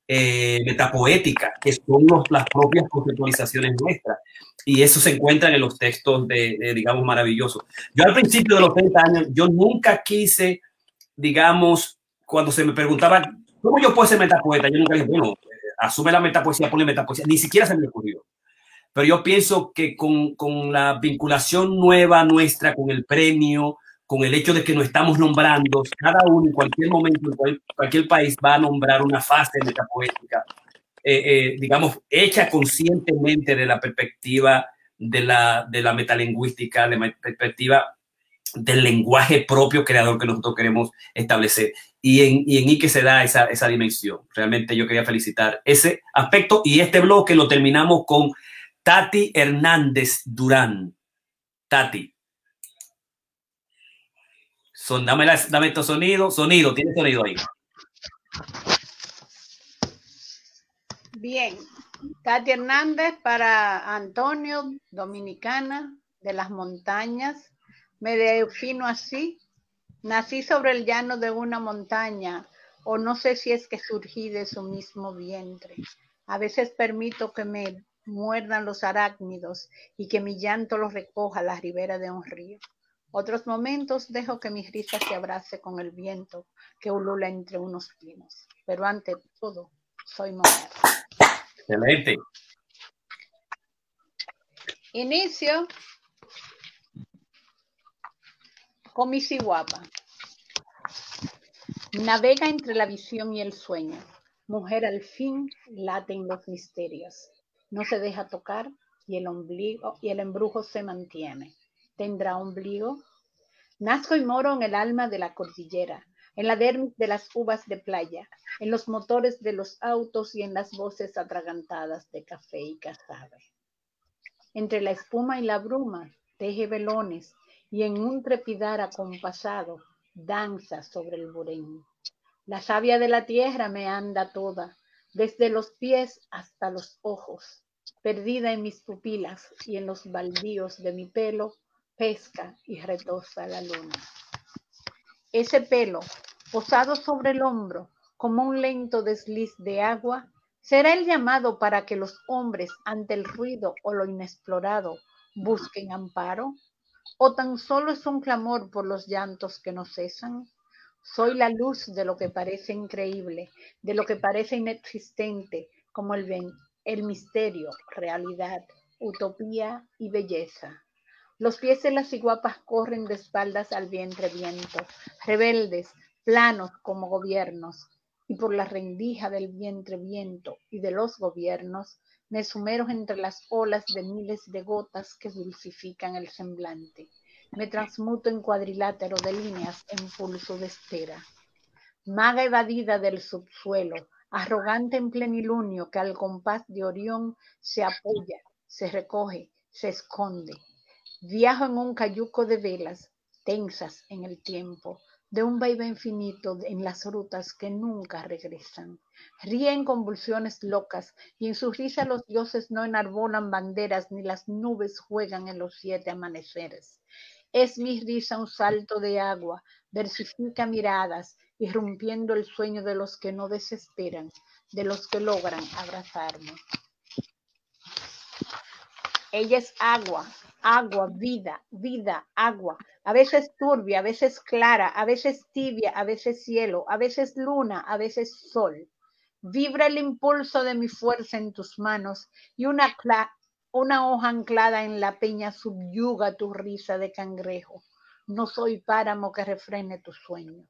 eh, metapoética, que son las propias conceptualizaciones nuestras. Y eso se encuentra en los textos de, digamos, maravillosos. Yo al principio de los 30 años, yo nunca quise, digamos, cuando se me preguntaba, ¿cómo yo puedo ser metapoeta? Yo nunca dije, bueno, asume la metapoesía, pone metapoesía. Ni siquiera se me ocurrió. Pero yo pienso que con, con la vinculación nueva nuestra, con el premio, con el hecho de que nos estamos nombrando, cada uno en cualquier momento, en cualquier país va a nombrar una fase metapoética. eh, digamos, hecha conscientemente de la perspectiva de la, de la metalingüística, de la perspectiva del lenguaje propio creador que nosotros queremos establecer. Y en, y en Ike se da esa, esa dimensión. Realmente yo quería felicitar ese aspecto y este bloque lo terminamos con Tati Hernández Durán. Tati. Son, dame, la, dame estos sonidos. Sonido, tiene sonido ahí. Bien. Tati Hernández para Antonio, dominicana, de las montañas. Me defino así. Nací sobre el llano de una montaña, o no sé si es que surgí de su mismo vientre. A veces permito que me muerdan los arácnidos y que mi llanto los recoja a la ribera de un río. Otros momentos dejo que mi risa se abrace con el viento que ulula entre unos pinos. Pero ante todo, soy mujer. Excelente. Inicio con mi guapa. Navega entre la visión y el sueño. Mujer al fin late en los misterios. No se deja tocar y el ombligo y el embrujo se mantiene. ¿Tendrá ombligo? Nazco y moro en el alma de la cordillera, en la dermis de las uvas de playa, en los motores de los autos y en las voces atragantadas de café y cazabe. Entre la espuma y la bruma, teje velones y en un trepidar acompasado danza sobre el burén. La savia de la tierra me anda toda, desde los pies hasta los ojos, perdida en mis pupilas y en los baldíos de mi pelo, pesca y retosa la luna. Ese pelo, posado sobre el hombro, como un lento desliz de agua, será el llamado para que los hombres ante el ruido o lo inexplorado busquen amparo. ¿O tan solo es un clamor por los llantos que no cesan? Soy la luz de lo que parece increíble, de lo que parece inexistente, como el, el misterio, realidad, utopía y belleza. Los pies de las iguapas corren de espaldas al vientre viento, rebeldes, planos como gobiernos, y por la rendija del vientre viento y de los gobiernos me sumero entre las olas de miles de gotas que dulcifican el semblante. Me transmuto en cuadrilátero de líneas en pulso de espera. Maga evadida del subsuelo, arrogante en plenilunio que al compás de Orión se apoya, se recoge, se esconde. Viajo en un cayuco de velas, tensas en el tiempo, de un vaivén infinito en las rutas que nunca regresan. Ríen convulsiones locas y en su risa los dioses no enarbolan banderas ni las nubes juegan en los siete amaneceres. Es mi risa un salto de agua, versifica miradas, irrumpiendo el sueño de los que no desesperan, de los que logran abrazarme. Ella es agua, agua, vida, vida, agua, a veces turbia, a veces clara, a veces tibia, a veces cielo, a veces luna, a veces sol. Vibra el impulso de mi fuerza en tus manos y una, hoja anclada en la peña subyuga tu risa de cangrejo. No soy páramo que refrene tu sueño.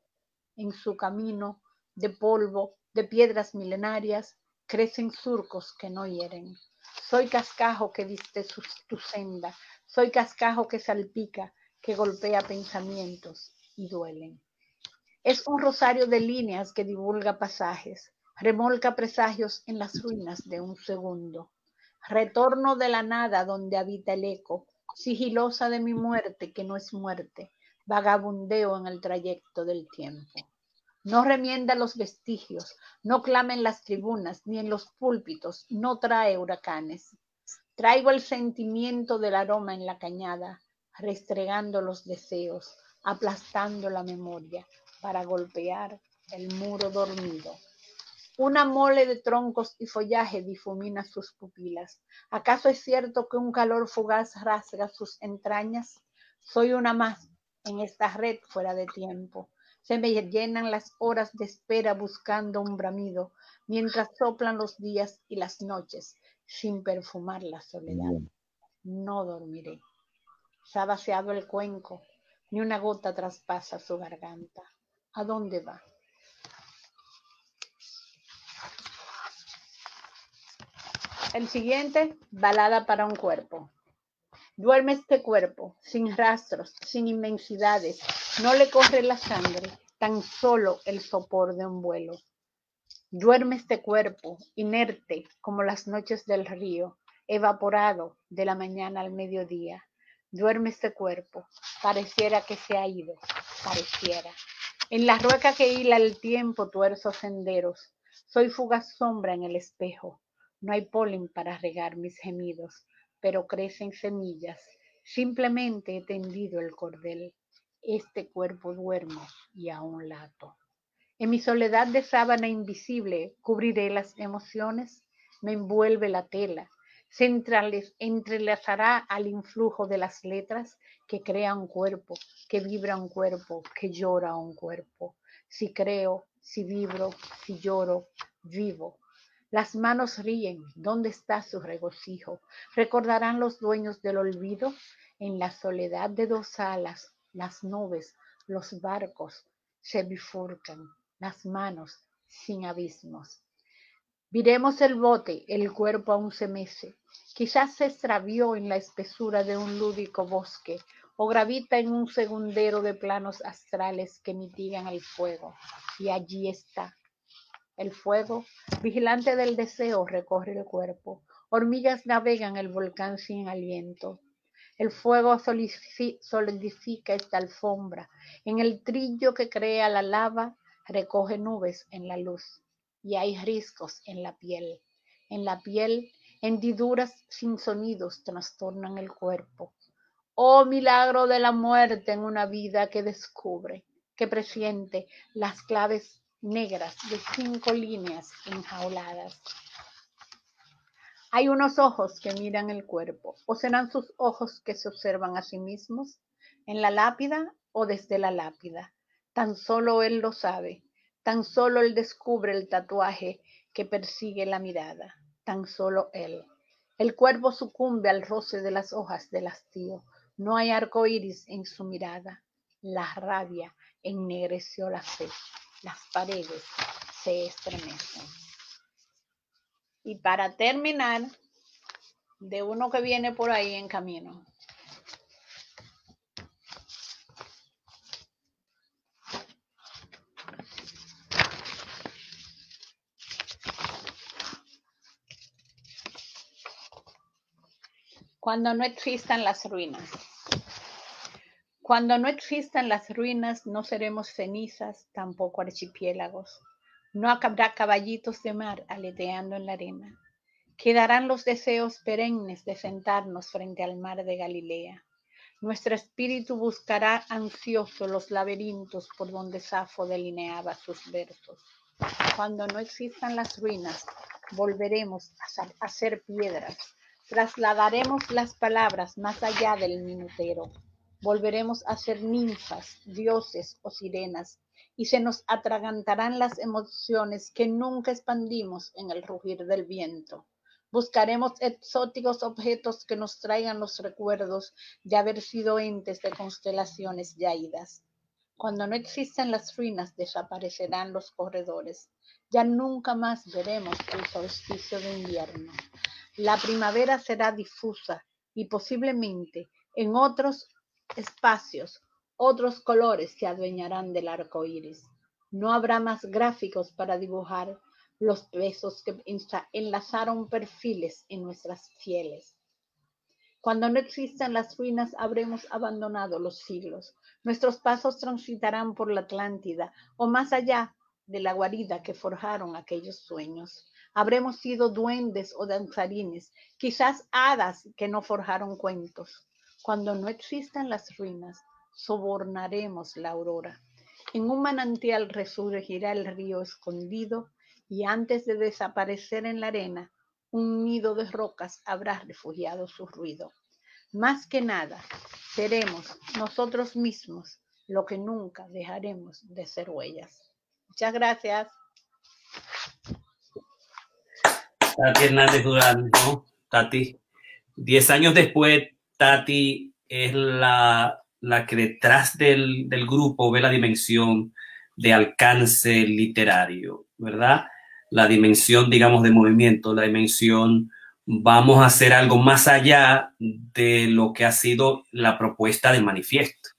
En su camino de polvo, de piedras milenarias, crecen surcos que no hieren. Soy cascajo que viste tu senda, soy cascajo que salpica, que golpea pensamientos y duelen. Es un rosario de líneas que divulga pasajes, remolca presagios en las ruinas de un segundo. Retorno de la nada donde habita el eco, sigilosa de mi muerte que no es muerte, vagabundeo en el trayecto del tiempo. No remienda los vestigios, no clama en las tribunas ni en los púlpitos, no trae huracanes. Traigo el sentimiento del aroma en la cañada, restregando los deseos, aplastando la memoria para golpear el muro dormido. Una mole de troncos y follaje difumina sus pupilas. ¿Acaso es cierto que un calor fugaz rasga sus entrañas? Soy una más en esta red fuera de tiempo. Se me llenan las horas de espera buscando un bramido, mientras soplan los días y las noches sin perfumar la soledad. No dormiré. Se ha vaciado el cuenco, ni una gota traspasa su garganta. ¿A dónde va? El siguiente, balada para un cuerpo. Duerme este cuerpo, sin rastros, sin inmensidades. No le corre la sangre, tan solo el sopor de un vuelo. Duerme este cuerpo, inerte como las noches del río, evaporado de la mañana al mediodía. Duerme este cuerpo, pareciera que se ha ido, pareciera. En la rueca que hila el tiempo tuerzo senderos, soy fugaz sombra en el espejo. No hay polen para regar mis gemidos, pero crecen semillas. Simplemente he tendido el cordel. Este cuerpo duerme y aún lato. En mi soledad de sábana invisible cubriré las emociones, me envuelve la tela, se entrelazará al influjo de las letras que crea un cuerpo, que vibra un cuerpo, que llora un cuerpo. Si creo, si vibro, si lloro, vivo. Las manos ríen, ¿dónde está su regocijo? ¿Recordarán los dueños del olvido? En la soledad de dos alas, las nubes, los barcos se bifurcan, las manos sin abismos. Viremos el bote, el cuerpo aún se mece. Quizás se extravió en la espesura de un lúdico bosque o gravita en un segundero de planos astrales que mitigan el fuego. Y allí está. El fuego, vigilante del deseo, recorre el cuerpo. Hormigas navegan el volcán sin aliento. El fuego solidifica esta alfombra. En el trillo que crea la lava, recoge nubes en la luz y hay riscos en la piel. En la piel, hendiduras sin sonidos trastornan el cuerpo. Oh milagro de la muerte en una vida que descubre, que presiente las claves negras de cinco líneas enjauladas. Hay unos ojos que miran el cuerpo, o serán sus ojos que se observan a sí mismos, en la lápida o desde la lápida. Tan solo él lo sabe, Tan solo él descubre el tatuaje que persigue la mirada. Tan solo él. El cuerpo sucumbe al roce de las hojas del hastío. No hay arco iris en su mirada. La rabia ennegreció la fe. Las paredes se estremecen. Y para terminar, de uno que viene por ahí en camino. Cuando no existan las ruinas. Cuando no existan las ruinas, no seremos cenizas, tampoco archipiélagos. No habrá caballitos de mar aleteando en la arena. Quedarán los deseos perennes de sentarnos frente al mar de Galilea. Nuestro espíritu buscará ansioso los laberintos por donde Safo delineaba sus versos. Cuando no existan las ruinas, volveremos a ser piedras, Trasladaremos las palabras más allá del minutero. Volveremos a ser ninfas, dioses o sirenas, y se nos atragantarán las emociones que nunca expandimos en el rugir del viento. Buscaremos exóticos objetos que nos traigan los recuerdos de haber sido entes de constelaciones ya idas. Cuando no existan las ruinas, desaparecerán los corredores. Ya nunca más veremos el solsticio de invierno. La primavera será difusa y posiblemente en otros espacios otros colores se adueñarán del arco iris. No habrá más gráficos para dibujar los besos que enlazaron perfiles en nuestras fieles. Cuando no existan las ruinas, habremos abandonado los siglos. Nuestros pasos transitarán por la Atlántida o más allá de la guarida que forjaron aquellos sueños. Habremos sido duendes o danzarines, quizás hadas que no forjaron cuentos. Cuando no existan las ruinas, sobornaremos la aurora. En un manantial resurgirá el río escondido y antes de desaparecer en la arena, un nido de rocas habrá refugiado su ruido. Más que nada, seremos nosotros mismos lo que nunca dejaremos de ser huellas. Muchas gracias. Tati Hernández Durán, ¿no? Tati. Diez años después, Tati es la, la que detrás del, del, grupo ve la dimensión de alcance literario, ¿verdad? La dimensión, digamos, de movimiento, la dimensión vamos a hacer algo más allá de lo que ha sido la propuesta del manifiesto.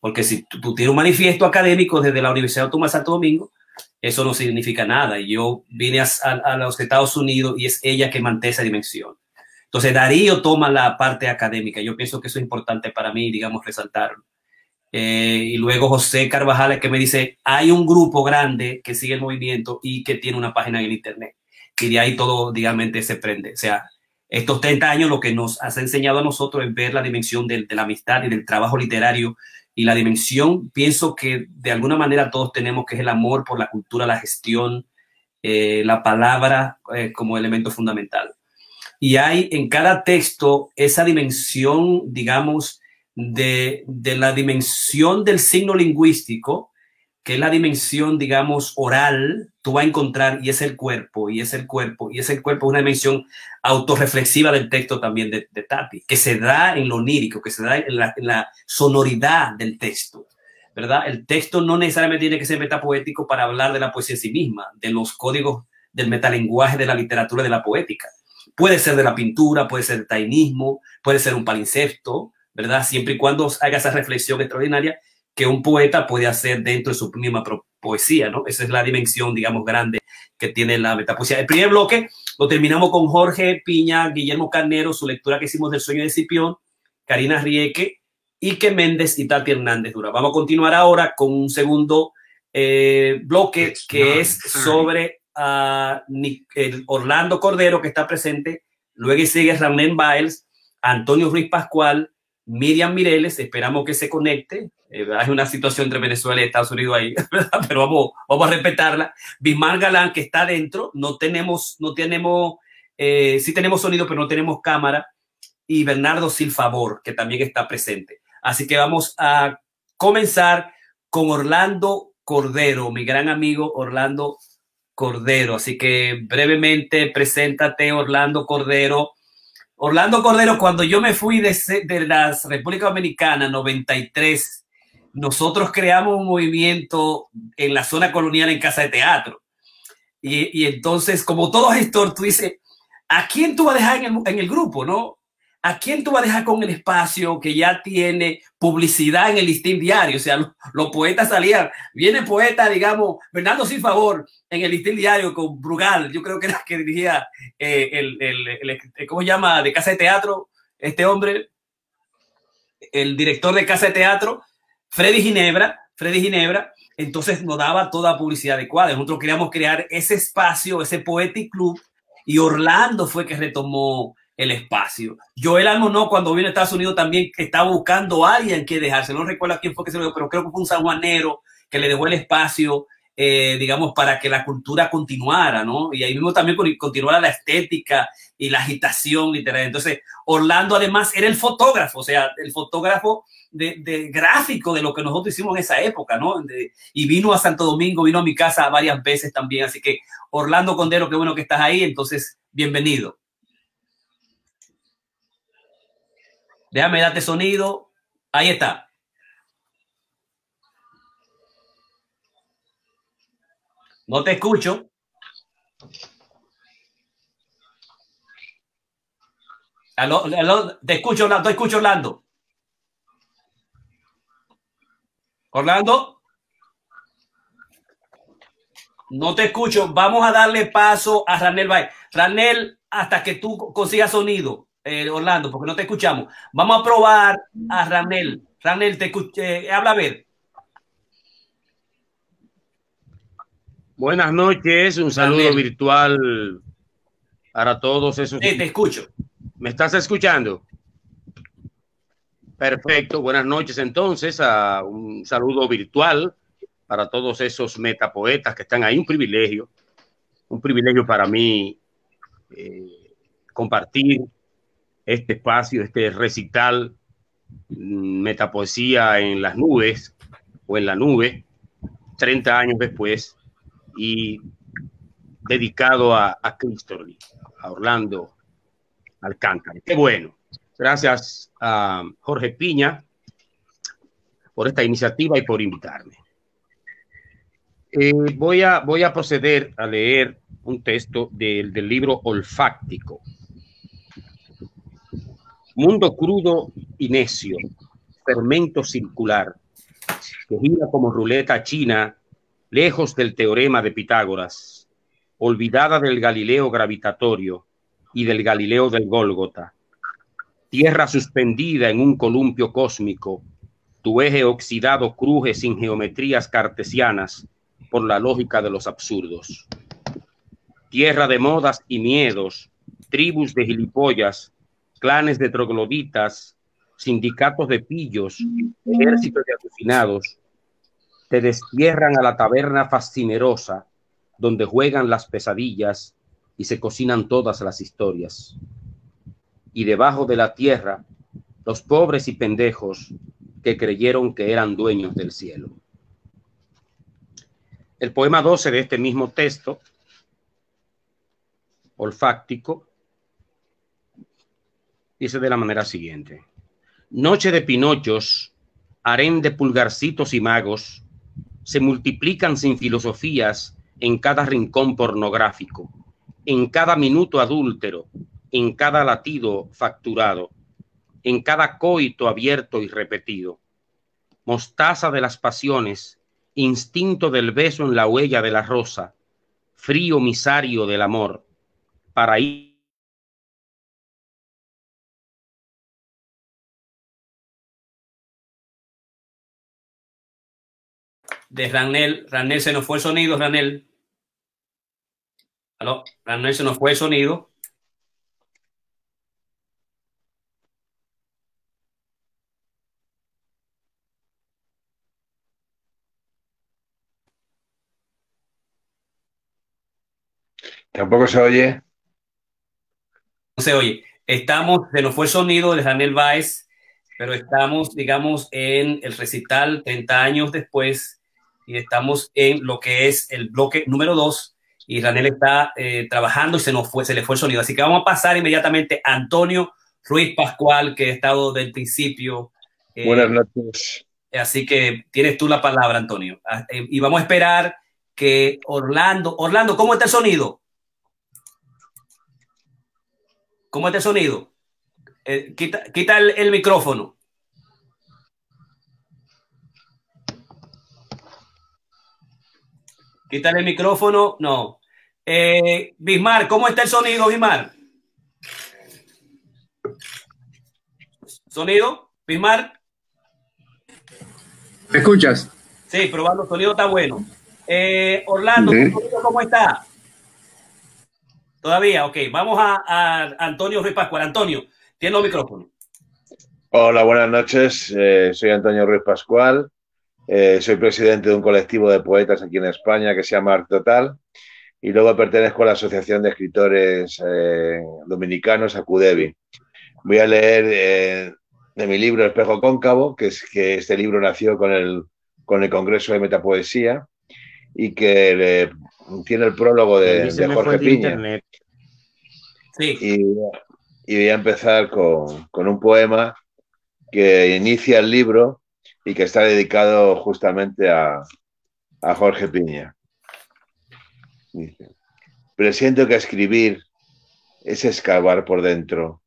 Porque si tú, tienes un manifiesto académico desde la Universidad Autónoma de Santo Domingo, eso no significa nada. Yo vine a, los Estados Unidos y es ella que mantiene esa dimensión. Entonces Darío toma la parte académica. Yo pienso que eso es importante para mí, digamos, resaltarlo. Eh, y luego José Carvajal que me dice, hay un grupo grande que sigue el movimiento y que tiene una página en Internet y de ahí todo, digamos, se prende. O sea, estos 30 años lo que nos ha enseñado a nosotros es ver la dimensión de, la amistad y del trabajo literario y la dimensión, pienso que de alguna manera todos tenemos, que es el amor por la cultura, la gestión, eh, la palabra eh, como elemento fundamental. Y hay en cada texto esa dimensión, digamos, de, de la dimensión del signo lingüístico, que es la dimensión, digamos, oral, tú vas a encontrar, y es el cuerpo, y es el cuerpo, y es el cuerpo, una dimensión autorreflexiva del texto también de, de Tati, que se da en lo onírico, que se da en la, sonoridad del texto, ¿verdad? El texto no necesariamente tiene que ser metapoético para hablar de la poesía en sí misma, de los códigos del metalenguaje de la literatura de la poética. Puede ser de la pintura, puede ser del tainismo, puede ser un palimpsesto, ¿verdad? Siempre y cuando haga esa reflexión extraordinaria que un poeta puede hacer dentro de su misma poesía, ¿no? Esa es la dimensión, digamos, grande que tiene la metapoesía. El primer bloque lo terminamos con Jorge Piña, Guillermo Carnero, su lectura que hicimos del sueño de Cipión, Karina Rieke, Ike Méndez y Tati Hernández Dura. Vamos a continuar ahora con un segundo eh, bloque que es sobre uh, Orlando Cordero, que está presente, luego sigue Ramén Biles, Antonio Ruiz Pascual, Miriam Mireles, esperamos que se conecte. Eh, hay una situación entre Venezuela y Estados Unidos ahí, pero vamos, vamos a respetarla. Bismar Galán, que está dentro, no tenemos, no tenemos, eh, sí tenemos sonido, pero no tenemos cámara. Y Bernardo Silfavor, que también está presente. Así que vamos a comenzar con Orlando Cordero, mi gran amigo Orlando Cordero. Así que brevemente, preséntate, Orlando Cordero Orlando Cordero, cuando yo me fui de, de la República Dominicana, 93, nosotros creamos un movimiento en la zona colonial en Casa de Teatro. Y, entonces, como todo gestor, tú dices, ¿a quién tú vas a dejar en el, en el grupo, no? ¿A quién tú vas a dejar con el espacio que ya tiene publicidad en el listín diario? O sea, los, poetas salían, viene poeta, digamos, Bernardo Sin Favor en el listín diario con Brugal, yo creo que era que dirigía eh, el, el, ¿cómo se llama?, de Casa de Teatro, este hombre, el director de Casa de Teatro, Freddy Ginebra, Freddy Ginebra, entonces nos daba toda publicidad adecuada. Nosotros queríamos crear ese espacio, ese Poetic Club, y Orlando fue que retomó el espacio. Joel no cuando vino a Estados Unidos, también estaba buscando a alguien que dejarse. No recuerdo a quién fue que se lo dio, pero creo que fue un sanjuanero que le dejó el espacio, eh, digamos, para que la cultura continuara, ¿no? Y ahí mismo también continuara la estética y la agitación literaria. Entonces, Orlando además era el fotógrafo, o sea, el fotógrafo de, gráfico de lo que nosotros hicimos en esa época, ¿no? y vino a Santo Domingo, vino a mi casa varias veces también. Así que, Orlando Condero, qué bueno que estás ahí. Entonces, bienvenido. Déjame darte sonido. Ahí está. No te escucho. te escucho, Orlando. Te escucho, Orlando. Orlando. No te escucho. Vamos a darle paso a Ranel Bay. Ranel, hasta que tú consigas sonido. Eh, Orlando, porque no te escuchamos. Vamos a probar a Ranel. Ranel, te escuché, habla a ver. Buenas noches, un saludo virtual para todos esos. Sí, te escucho. ¿Me estás escuchando? Perfecto, buenas noches entonces, a un saludo virtual para todos esos metapoetas que están ahí, un privilegio, un privilegio para mí eh, compartir este espacio, este recital, mm, metapoesía en las nubes o en la nube, 30 años después, y dedicado a, a a Orlando Alcántara. Qué bueno. Gracias a Jorge Piña por esta iniciativa y por invitarme. Eh, voy, a, voy a proceder a leer un texto del, del libro Olfáctico Mundo crudo y necio, fermento circular, que gira como ruleta china, lejos del teorema de Pitágoras, olvidada del Galileo gravitatorio y del Galileo del Gólgota. Tierra suspendida en un columpio cósmico, tu eje oxidado cruje sin geometrías cartesianas por la lógica de los absurdos. Tierra de modas y miedos, tribus de gilipollas, clanes de trogloditas, sindicatos de pillos, ejércitos de alucinados, te destierran a la taberna fascinerosa donde juegan las pesadillas y se cocinan todas las historias. Y debajo de la tierra, los pobres y pendejos que creyeron que eran dueños del cielo. El poema 12 de este mismo texto, olfáctico, dice de la manera siguiente. Noche de pinochos, harén de pulgarcitos y magos, se multiplican sin filosofías en cada rincón pornográfico, en cada minuto adúltero, en cada latido facturado, en cada coito abierto y repetido. Mostaza de las pasiones, instinto del beso en la huella de la rosa, frío misario del amor, para de Ranel. Ranel se nos fue el sonido, Ranel. Aló, Ranel se nos fue el sonido. Tampoco se oye. No se oye. Estamos, se nos fue el sonido de Ranel Baez, pero estamos, digamos, en el recital 30 años después y estamos en lo que es el bloque número 2 y Ranel está eh, trabajando y se, nos fue, se le fue el sonido. Así que vamos a pasar inmediatamente a Antonio Ruiz Pascual, que ha estado del principio. Eh, Buenas noches. Así que tienes tú la palabra, Antonio. Ah, eh, y vamos a esperar que Orlando, Orlando, ¿cómo está el sonido? ¿Cómo está el sonido? Eh, quita, quita el, el micrófono. Quítale el micrófono. No. Eh, Bismar, ¿cómo está el sonido, Bismar? ¿Sonido? Bismar. ¿Me escuchas? Sí, probando, sonido está bueno. Eh, Orlando, Sí. ¿cómo está? Todavía, ok. Vamos a, a Antonio Ruiz Pascual. Antonio, tiene el micrófono. Hola, buenas noches. Eh, soy Antonio Ruiz Pascual. Eh, soy presidente de un colectivo de poetas aquí en España que se llama Art Total. Y luego pertenezco a la Asociación de Escritores eh, Dominicanos, Acudevi. Voy a leer eh, de mi libro Espejo Cóncavo, que es que este libro nació con el, con el Congreso de Metapoesía y que tiene el prólogo de, Jorge Piña. Sí. Y, y voy a empezar con, con un poema que inicia el libro y que está dedicado justamente a, a Jorge Piña. Presiento que escribir es escarbar por dentro,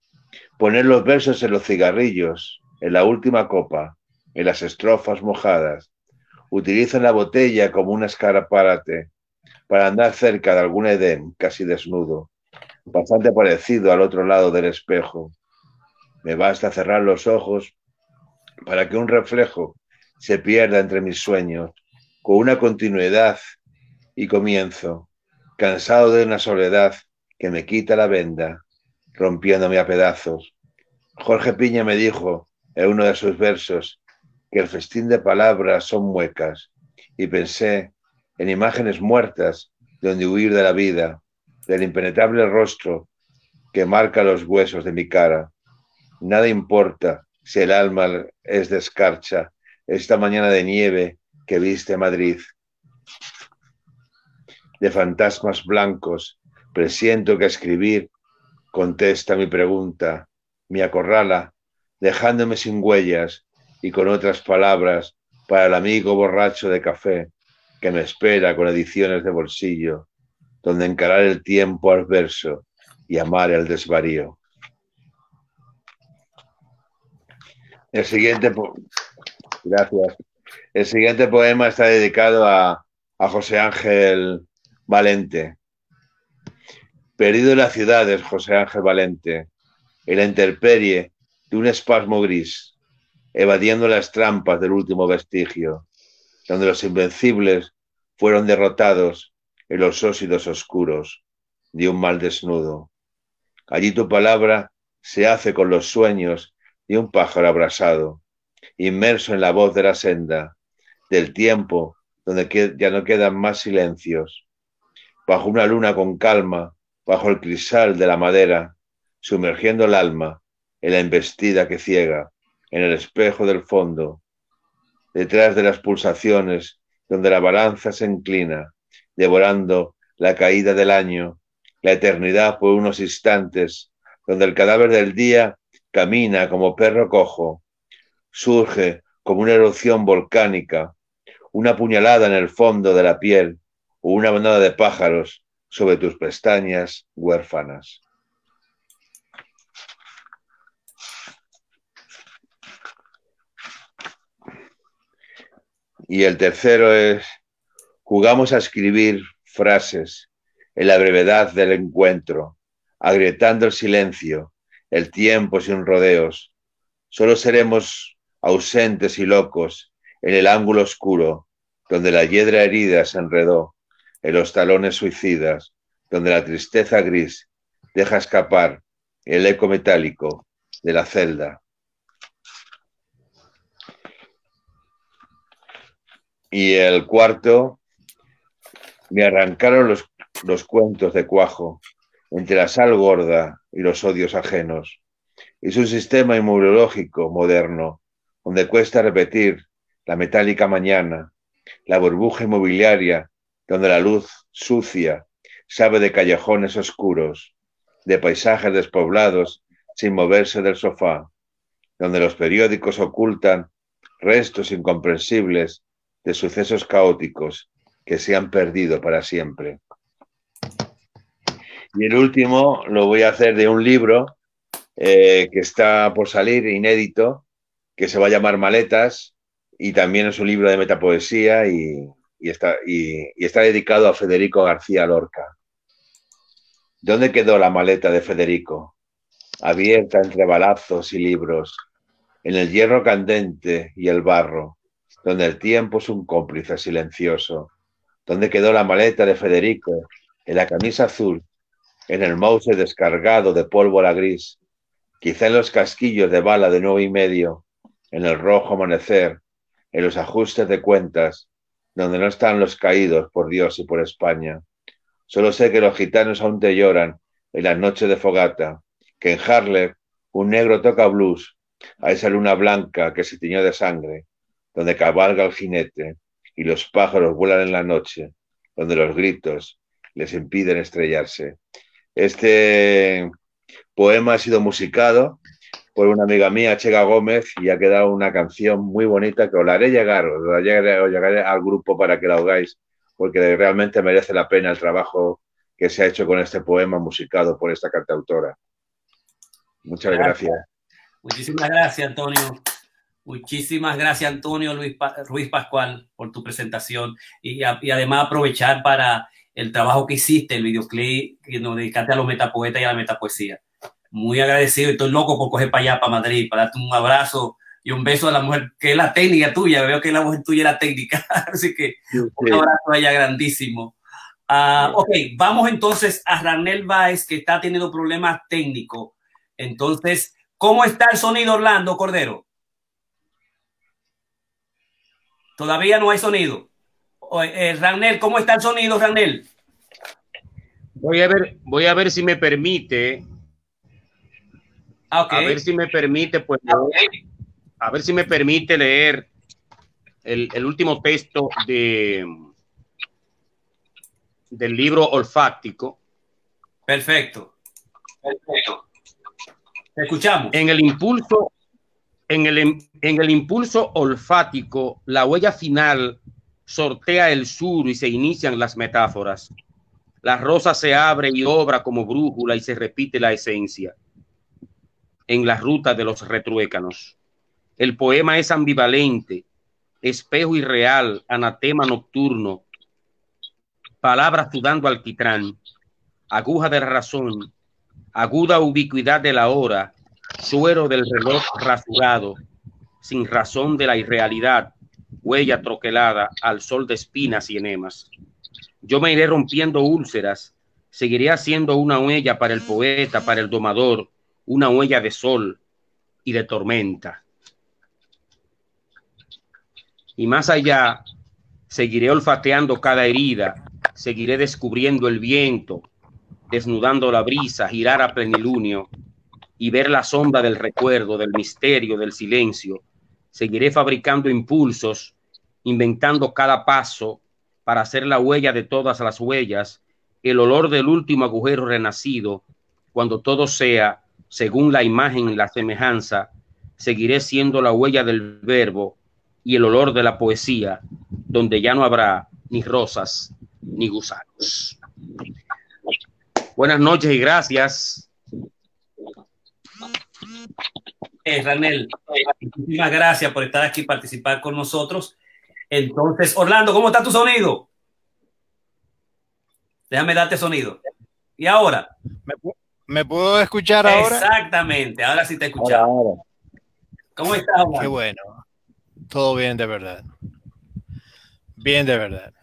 poner los versos en los cigarrillos, en la última copa, en las estrofas mojadas. Utilizo la botella como un escaparate para andar cerca de algún Edén casi desnudo bastante parecido al otro lado del espejo. Me basta cerrar los ojos para que un reflejo se pierda entre mis sueños, con una continuidad y comienzo, cansado de una soledad que me quita la venda, rompiéndome a pedazos. Jorge Piña me dijo en uno de sus versos que el festín de palabras son muecas y pensé en imágenes muertas donde huir de la vida, del impenetrable rostro que marca los huesos de mi cara. Nada importa si el alma es de escarcha esta mañana de nieve que viste Madrid. De fantasmas blancos, presiento que escribir contesta mi pregunta, me acorrala, dejándome sin huellas y con otras palabras para el amigo borracho de café que me espera con ediciones de bolsillo donde encarar el tiempo al verso y amar el desvarío. El siguiente, gracias. El siguiente poema está dedicado a, a José Ángel Valente. Perdido en las ciudades, José Ángel Valente, en la intemperie de un espasmo gris, evadiendo las trampas del último vestigio, donde los invencibles fueron derrotados en los óxidos oscuros de un mal desnudo. Allí tu palabra se hace con los sueños de un pájaro abrasado, inmerso en la voz de la senda, del tiempo donde ya no quedan más silencios. Bajo una luna con calma, bajo el crisal de la madera, sumergiendo el alma en la embestida que ciega, en el espejo del fondo, detrás de las pulsaciones donde la balanza se inclina, devorando la caída del año, la eternidad por unos instantes, donde el cadáver del día camina como perro cojo, surge como una erupción volcánica, una puñalada en el fondo de la piel o una bandada de pájaros sobre tus pestañas huérfanas. Y el tercero es, jugamos a escribir frases en la brevedad del encuentro, agrietando el silencio, el tiempo sin rodeos. Solo seremos ausentes y locos en el ángulo oscuro, donde la hiedra herida se enredó en los talones suicidas, donde la tristeza gris deja escapar el eco metálico de la celda. Y el cuarto, me arrancaron los, los cuentos de cuajo entre la sal gorda y los odios ajenos. Es un sistema inmunológico moderno, donde cuesta repetir la metálica mañana, la burbuja inmobiliaria donde la luz sucia sabe de callejones oscuros, de paisajes despoblados sin moverse del sofá, donde los periódicos ocultan restos incomprensibles de sucesos caóticos que se han perdido para siempre. Y el último lo voy a hacer de un libro eh, que está por salir, inédito, que se va a llamar Maletas, y también es un libro de metapoesía y, y está, y, está dedicado a Federico García Lorca. ¿Dónde quedó la maleta de Federico? Abierta entre balazos y libros, en el hierro candente y el barro, donde el tiempo es un cómplice silencioso. ¿Dónde quedó la maleta de Federico? En la camisa azul, en el mouse descargado de pólvora gris, quizá en los casquillos de bala de nueve y medio, en el rojo amanecer, en los ajustes de cuentas, donde no están los caídos por Dios y por España. Solo sé que los gitanos aún te lloran en las noches de fogata, que en Harlem un negro toca blues a esa luna blanca que se tiñó de sangre, donde cabalga el jinete y los pájaros vuelan en la noche, donde los gritos les impiden estrellarse. Este poema ha sido musicado por una amiga mía, Chega Gómez, y ha quedado una canción muy bonita que os la haré llegar, os la llegaré, al grupo para que la oigáis, porque realmente merece la pena el trabajo que se ha hecho con este poema musicado por esta cantautora. Muchas gracias. Muchísimas gracias, Antonio. Muchísimas gracias, Antonio Luis Ruiz Pascual, por tu presentación y, y, además aprovechar para el trabajo que hiciste, el videoclip que nos dedicaste a los metapoetas y a la metapoesía muy agradecido y estoy loco por coger para allá, para Madrid, para darte un abrazo y un beso a la mujer, que es la técnica tuya. Veo que la mujer tuya es la técnica. Así que un abrazo a ella grandísimo. Uh, ok, vamos entonces a Ranel Baez, que está teniendo problemas técnicos. Entonces, ¿cómo está el sonido, Orlando Cordero? Todavía no hay sonido. Eh, Ranel, ¿cómo está el sonido, Ranel? Voy a ver, voy a ver si me permite a ver si me permite, pues, a ver si me permite leer el, último texto de del libro olfáctico. Perfecto. Perfecto. Escuchamos. En el impulso, en el, en el impulso olfático, la huella final sortea el sur y se inician las metáforas. La rosa se abre y obra como brújula y se repite la esencia en la ruta de los retruécanos. El poema es ambivalente, espejo irreal, anatema nocturno, palabras sudando alquitrán, aguja de razón, aguda ubicuidad de la hora, suero del reloj rasurado, sin razón de la irrealidad, huella troquelada al sol de espinas y enemas. Yo me iré rompiendo úlceras, seguiré haciendo una huella para el poeta, para el domador, una huella de sol y de tormenta. Y más allá, seguiré olfateando cada herida, seguiré descubriendo el viento, desnudando la brisa, girar a plenilunio y ver la sombra del recuerdo, del misterio, del silencio. Seguiré fabricando impulsos, inventando cada paso para hacer la huella de todas las huellas, el olor del último agujero renacido, cuando todo sea según la imagen y la semejanza, seguiré siendo la huella del verbo y el olor de la poesía, donde ya no habrá ni rosas ni gusanos. Buenas noches y gracias. Eh, Ranel, muchísimas gracias por estar aquí y participar con nosotros. Entonces, Orlando, ¿cómo está tu sonido? Déjame darte sonido. ¿Y ahora? ¿Me, puedo escuchar ahora? Exactamente, ahora sí te escuchamos. ¿Cómo estás? Qué bueno. Todo bien de verdad. Bien de verdad.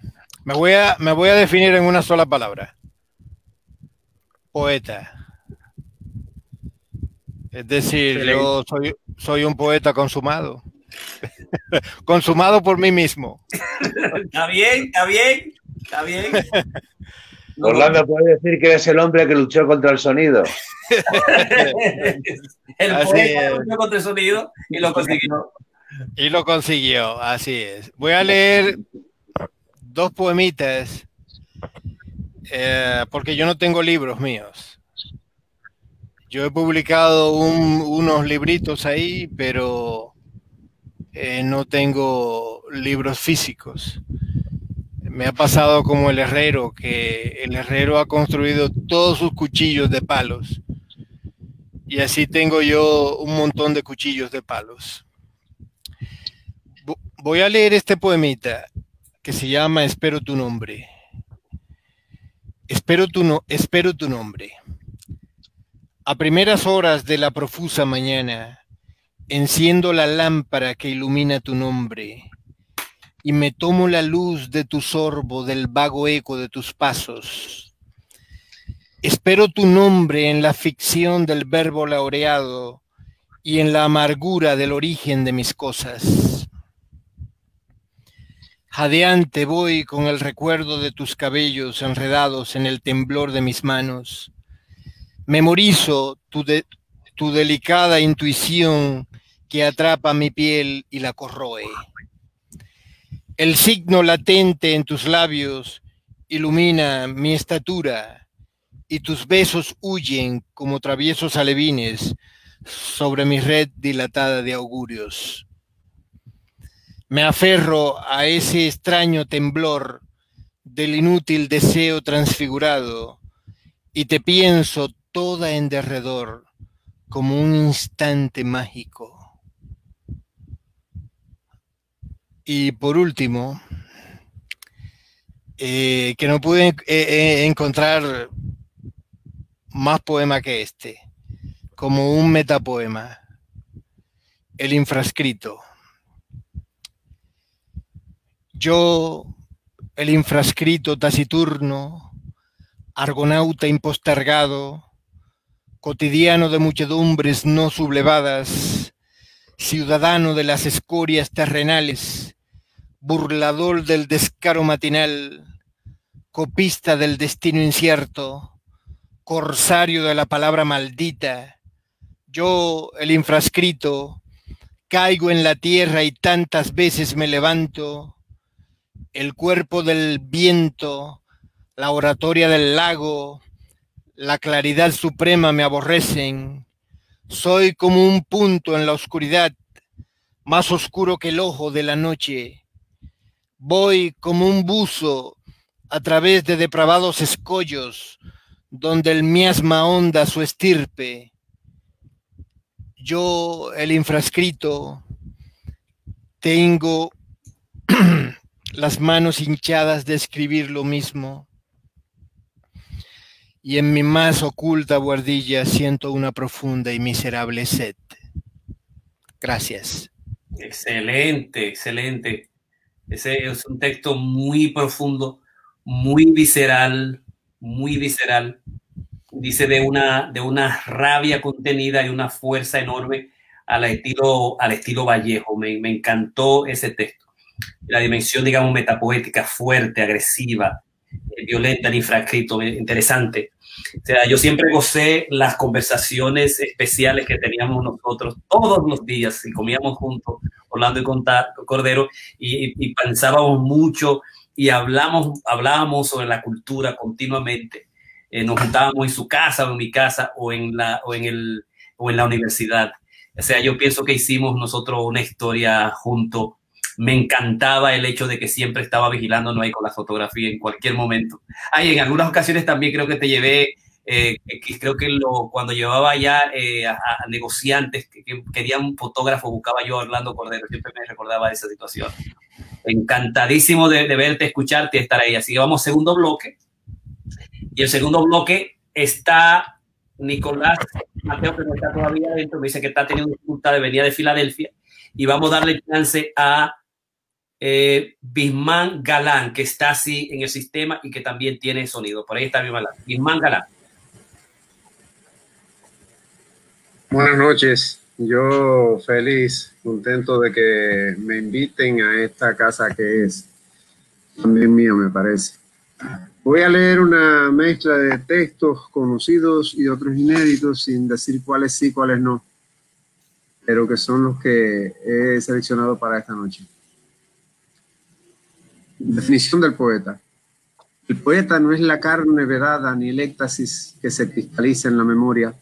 Me voy a, me voy a definir en una sola palabra. Poeta. Es decir, yo soy, soy un poeta consumado. consumado por mí mismo. está bien, está bien, está bien. Orlando puede decir que es el hombre que luchó contra el sonido. el poeta luchó contra el sonido y lo consiguió. Y lo consiguió, así es. Voy a leer dos poemitas eh, porque yo no tengo libros míos. Yo he publicado unos libritos ahí, pero eh, no tengo libros físicos. Me ha pasado como el herrero, que el herrero ha construido todos sus cuchillos de palos. Y así tengo yo un montón de cuchillos de palos. Voy a leer este poemita que se llama Espero tu nombre. Espero tu, no, espero tu nombre. A primeras horas de la profusa mañana, enciendo la lámpara que ilumina tu nombre y me tomo la luz de tu sorbo, del vago eco de tus pasos. Espero tu nombre en la ficción del verbo laureado y en la amargura del origen de mis cosas. Jadeante voy con el recuerdo de tus cabellos enredados en el temblor de mis manos. Memorizo tu, tu delicada intuición que atrapa mi piel y la corroe. El signo latente en tus labios ilumina mi estatura y tus besos huyen como traviesos alevines sobre mi red dilatada de augurios. Me aferro a ese extraño temblor del inútil deseo transfigurado y te pienso toda en derredor como un instante mágico. Y por último, eh, que no pude eh, eh, encontrar más poema que este, como un metapoema, el infrascrito. Yo, el infrascrito taciturno, argonauta impostergado, cotidiano de muchedumbres no sublevadas, ciudadano de las escorias terrenales, burlador del descaro matinal, copista del destino incierto, corsario de la palabra maldita, yo, el infrascrito, caigo en la tierra y tantas veces me levanto, el cuerpo del viento, la oratoria del lago, la claridad suprema me aborrecen. Soy como un punto en la oscuridad, más oscuro que el ojo de la noche. Voy como un buzo a través de depravados escollos, donde el miasma honda su estirpe. Yo, el infrascrito, Tengo las manos hinchadas de escribir lo mismo y en mi más oculta guardilla siento una profunda y miserable sed. Gracias. Excelente, excelente. Ese es un texto muy profundo, muy visceral, muy visceral. Dice de una, de una rabia contenida y una fuerza enorme al estilo, al estilo Vallejo. Me, me encantó ese texto. La dimensión, digamos, metapoética, fuerte, agresiva, violenta, el infrascrito, eh, interesante. O sea, yo siempre gocé las conversaciones especiales que teníamos nosotros todos los días y comíamos juntos, Orlando y Cordero, y, pensábamos mucho y hablamos, hablábamos sobre la cultura continuamente. Eh, nos juntábamos en su casa o en mi casa o en la, o en el, o en la universidad. O sea, yo pienso que hicimos nosotros una historia junto me encantaba el hecho de que siempre estaba vigilando ahí con la fotografía en cualquier momento. Ay, en algunas ocasiones también creo que te llevé, eh, creo que lo, cuando llevaba ya eh, a, negociantes que, querían un fotógrafo, buscaba yo a Orlando Cordero, siempre me recordaba esa situación. Encantadísimo de, verte, escucharte y estar ahí. Así que vamos, segundo bloque. Y el segundo bloque está Nicolás Mateo, que no está todavía adentro, me dice que está teniendo dificultad de venir de Filadelfia. Y vamos a darle chance a eh, Galán, que está así en el sistema y que también tiene sonido. Por ahí está Bisman Galán. Galán. Buenas noches. Yo feliz, contento de que me inviten a esta casa que es también mía, me parece. Voy a leer una mezcla de textos conocidos y otros inéditos sin decir cuáles sí, cuáles no, pero que son los que he seleccionado para esta noche. Definición del poeta. El poeta no es la carne vedada ni el éxtasis que se cristaliza en la memoria.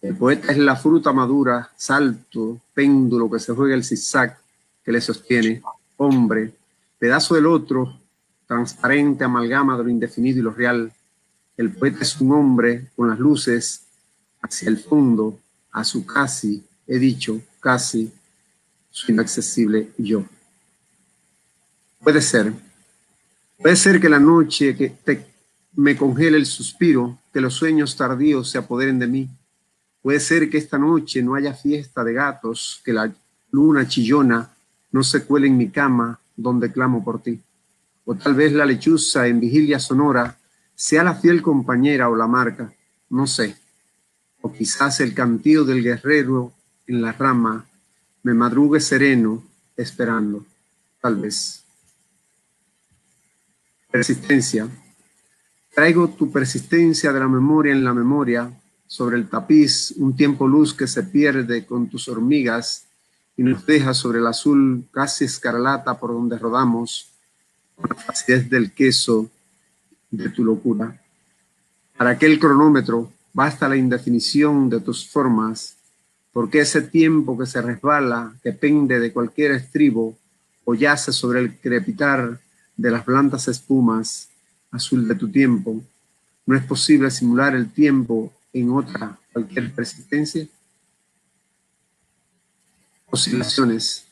El poeta es la fruta madura, salto, péndulo que se juega el zigzag que le sostiene, hombre, pedazo del otro, transparente amalgama de lo indefinido y lo real. El poeta es un hombre con las luces hacia el fondo, a su casi, he dicho, casi, su inaccesible yo. Puede ser. Puede ser que la noche que me congele el suspiro, que los sueños tardíos se apoderen de mí. Puede ser que esta noche no haya fiesta de gatos, que la luna chillona no se cuele en mi cama donde clamo por ti. O tal vez la lechuza en vigilia sonora sea la fiel compañera o la marca, no sé. O quizás el cantío del guerrero en la rama me madrugue sereno esperando, tal vez. Persistencia. Traigo tu persistencia de la memoria en la memoria, sobre el tapiz, un tiempo luz que se pierde con tus hormigas y nos deja sobre el azul casi escarlata por donde rodamos, con la facilidad del queso de tu locura. Para aquel cronómetro basta la indefinición de tus formas, porque ese tiempo que se resbala, que pende de cualquier estribo o yace sobre el crepitar de las blandas espumas azul de tu tiempo, ¿no es posible simular el tiempo en otra cualquier persistencia? Oscilaciones.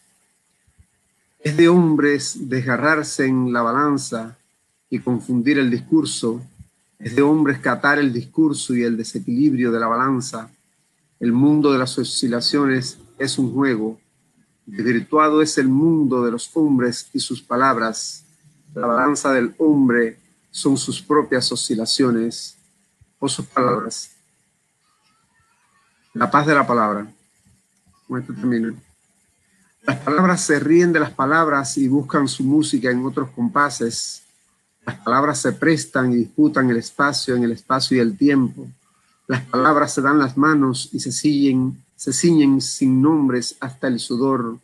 Es de hombres desgarrarse en la balanza y confundir el discurso. Es de hombres catar el discurso y el desequilibrio de la balanza. El mundo de las oscilaciones es un juego. Desvirtuado es el mundo de los hombres y sus palabras la balanza del hombre son sus propias oscilaciones o sus palabras. La paz de la palabra. Con esto termino. Las palabras se ríen de las palabras y buscan su música en otros compases. Las palabras se prestan y disputan el espacio en el espacio y el tiempo. Las palabras se dan las manos y se ciñen, se ciñen sin nombres hasta el sudor,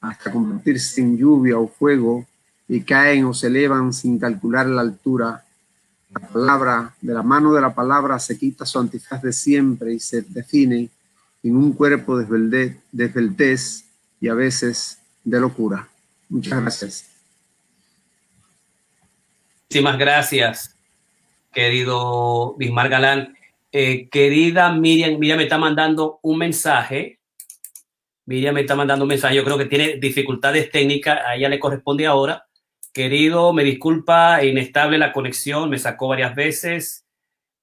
hasta convertirse en lluvia o fuego y caen o se elevan sin calcular la altura. La palabra, de la mano de la palabra se quita su antifaz de siempre y se define en un cuerpo de desveltez y a veces de locura. Muchas gracias. Muchísimas gracias, querido Bismar Galán. Eh, querida Miriam, Miriam me está mandando un mensaje Miriam me está mandando un mensaje, yo creo que tiene dificultades técnicas, a ella le corresponde ahora. Querido, me disculpa, inestable la conexión, me sacó varias veces,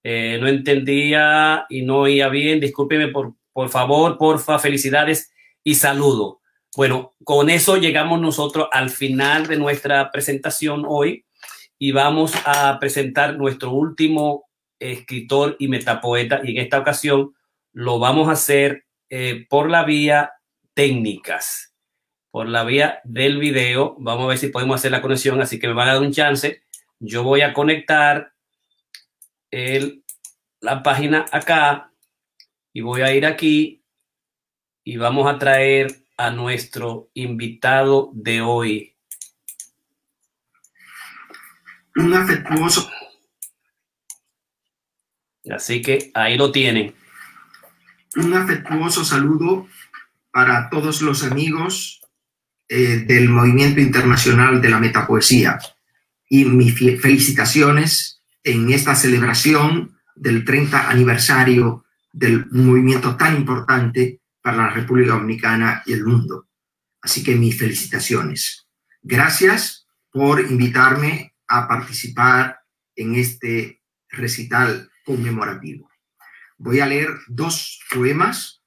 eh, no entendía y no oía bien, discúlpeme por, por favor, porfa, felicidades y saludo. Bueno, con eso llegamos nosotros al final de nuestra presentación hoy y vamos a presentar nuestro último escritor y metapoeta y en esta ocasión lo vamos a hacer eh, por la vía técnicas, por la vía del video. Vamos a ver si podemos hacer la conexión, así que me van a dar un chance. Yo voy a conectar el, la página acá y voy a ir aquí y vamos a traer a nuestro invitado de hoy. Un afectuoso. Así que ahí lo tienen. Un afectuoso saludo para todos los amigos eh, del Movimiento Internacional de la Metapoesía y mis felicitaciones en esta celebración del 30 aniversario del movimiento tan importante para la República Dominicana y el mundo. Así que mis felicitaciones. Gracias por invitarme a participar en este recital conmemorativo. Voy a leer dos poemas,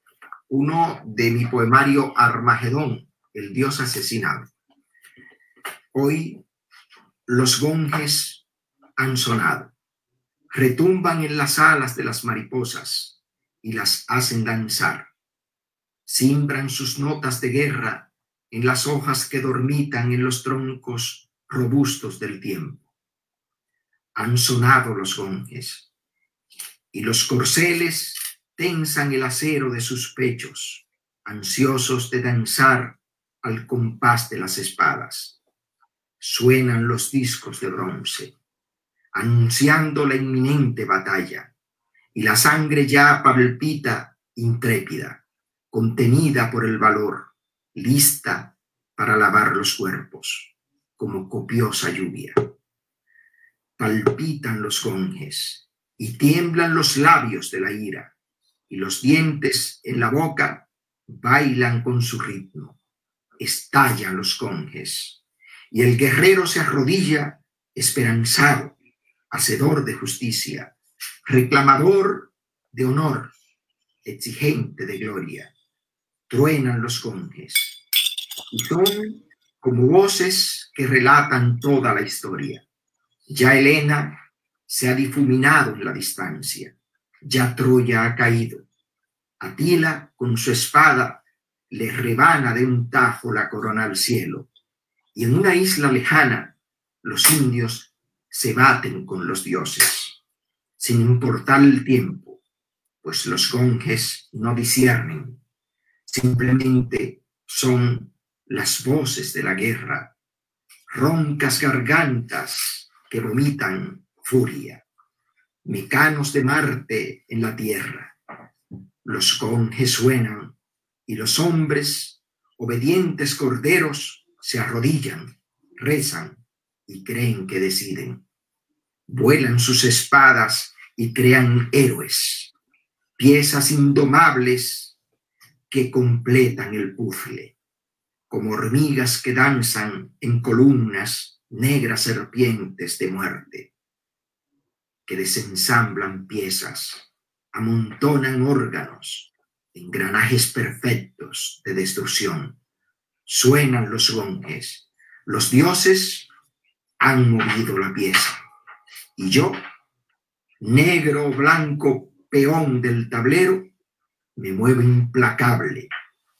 uno de mi poemario Armagedón, el dios asesinado. Hoy los gonjes han sonado, retumban en las alas de las mariposas y las hacen danzar simbran sus notas de guerra en las hojas que dormitan en los troncos robustos del tiempo. Han sonado los gonjes y los corceles tensan el acero de sus pechos, ansiosos de danzar al compás de las espadas. Suenan los discos de bronce, anunciando la inminente batalla, y la sangre ya palpita intrépida contenida por el valor, lista para lavar los cuerpos, como copiosa lluvia. Palpitan los gonjes y tiemblan los labios de la ira, y los dientes en la boca bailan con su ritmo. Estallan los conjes, y el guerrero se arrodilla esperanzado, hacedor de justicia, reclamador de honor, exigente de gloria truenan los conjes y son como voces que relatan toda la historia. Ya Elena se ha difuminado en la distancia, ya Troya ha caído. Atila con su espada le rebana de un tajo la corona al cielo, y en una isla lejana los indios se baten con los dioses, sin importar el tiempo, pues los gonjes no disciernen simplemente son las voces de la guerra, roncas gargantas que vomitan furia, mecanos de Marte en la tierra. Los conjes suenan y los hombres, obedientes corderos, se arrodillan, rezan y creen que deciden. Vuelan sus espadas y crean héroes, piezas indomables que completan el puzzle, como hormigas que danzan en columnas negras serpientes de muerte, que desensamblan piezas, amontonan órganos, engranajes perfectos de destrucción. Suenan los gonjes, los dioses han movido la pieza. Y yo, negro blanco peón del tablero, me muevo implacable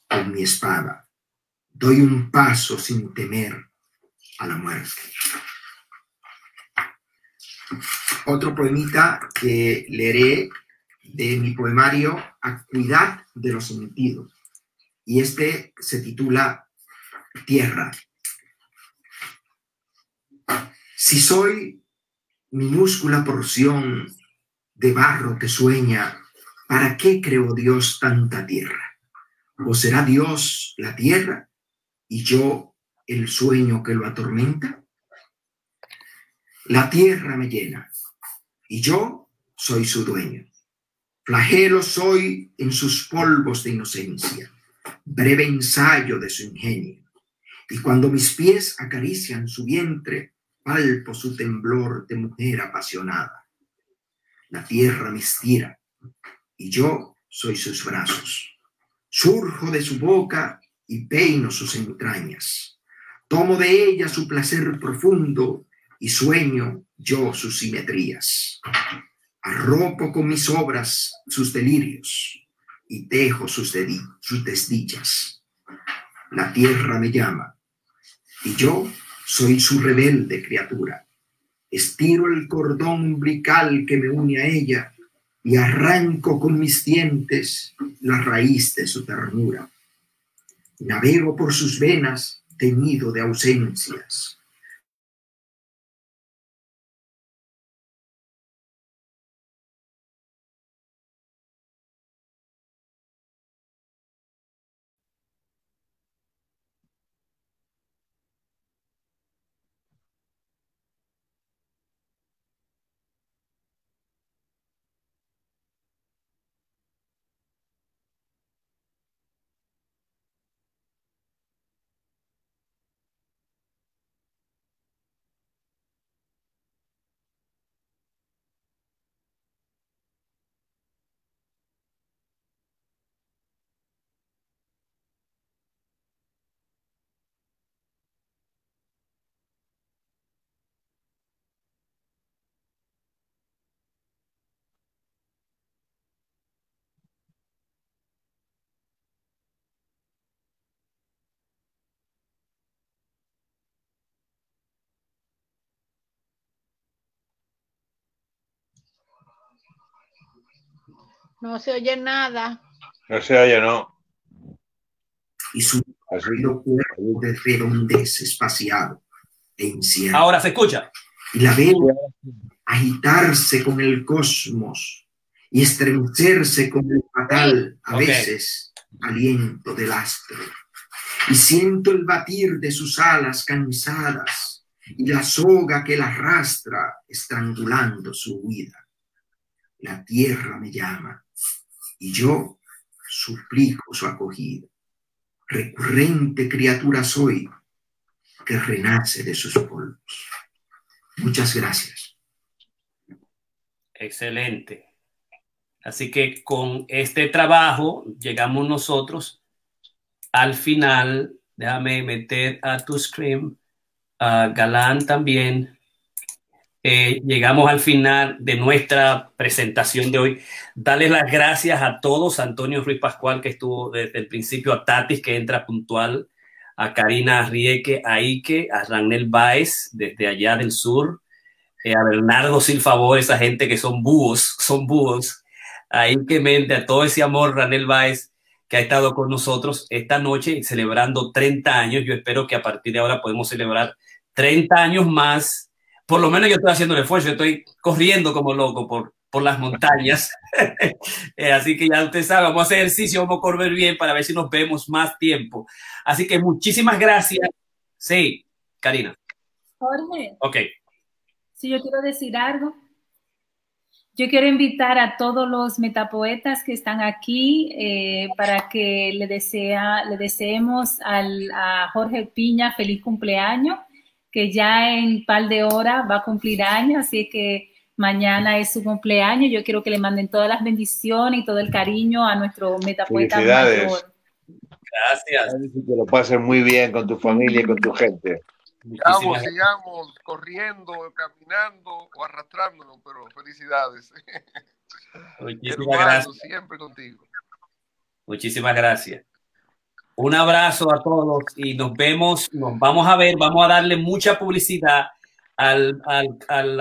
con mi espada. Doy un paso sin temer a la muerte. Otro poemita que leeré de mi poemario Acuidad de los sentidos. Y este se titula Tierra. Si soy minúscula porción de barro que sueña ¿Para qué creó Dios tanta tierra? ¿O será Dios la tierra y yo el sueño que lo atormenta? La tierra me llena y yo soy su dueño. Flagelo soy en sus polvos de inocencia. breve ensayo de su ingenio. Y cuando mis pies acarician su vientre, palpo su temblor de mujer apasionada. La tierra me estira y yo soy sus brazos. Surjo de su boca y peino sus entrañas. Tomo de ella su placer profundo y sueño yo sus simetrías. Arropo con mis obras sus delirios y tejo sus, desdichas. La tierra me llama y yo soy su rebelde criatura. Estiro el cordón umbilical que me une a ella y arranco con mis dientes la raíz de su ternura. Navego por sus venas teñido de ausencias No se oye nada. No se oye, no. Y su cuerpo de redondez espaciado e incierto. Ahora se escucha. Y la veo agitarse con el cosmos y estremecerse con el fatal, a Okay. veces, aliento del astro. Y siento el batir de sus alas cansadas y la soga que la arrastra estrangulando su huida. La tierra me llama y yo suplico su acogida. Recurrente criatura soy que renace de sus polvos. Muchas gracias. Excelente. Así que con este trabajo llegamos nosotros al final. Déjame meter a tu screen, a Galán también. Eh, llegamos al final de nuestra presentación de hoy. Darles las gracias a todos, Antonio Ruiz Pascual, que estuvo desde el principio, a Tatis, que entra puntual, a Karina Rieke, a Ike, a Ranel Baez, desde allá del sur, eh, a Bernardo Silfavor, esa gente que son búhos, son búhos, a Ike Mente, a todo ese amor, Ranel Baez, que ha estado con nosotros esta noche celebrando 30 años. Yo espero que a partir de ahora podemos celebrar 30 años más. Por lo menos yo estoy haciendo el esfuerzo, yo estoy corriendo como loco por, por las montañas. Eh, así que ya usted sabe, vamos a hacer ejercicio, vamos a correr bien para ver si nos vemos más tiempo. Así que muchísimas gracias. Sí, Karina. Jorge, Ok. si yo quiero decir algo. Yo quiero invitar a todos los metapoetas que están aquí eh, para que le, desea, le deseemos al, a Jorge Piña feliz cumpleaños, que ya en un par de horas va a cumplir años, así que mañana es su cumpleaños. Yo quiero que le manden todas las bendiciones y todo el cariño a nuestro metapoeta Felicidades. mayor. Gracias. Que lo pases muy bien con tu familia y con tu gente. Sigamos, Muchísimas sigamos corriendo, caminando o arrastrándonos, pero felicidades. Muchísimas gracias. siempre contigo. Muchísimas gracias. Un abrazo a todos y nos vemos, nos vamos a ver, vamos a darle mucha publicidad al, al, al,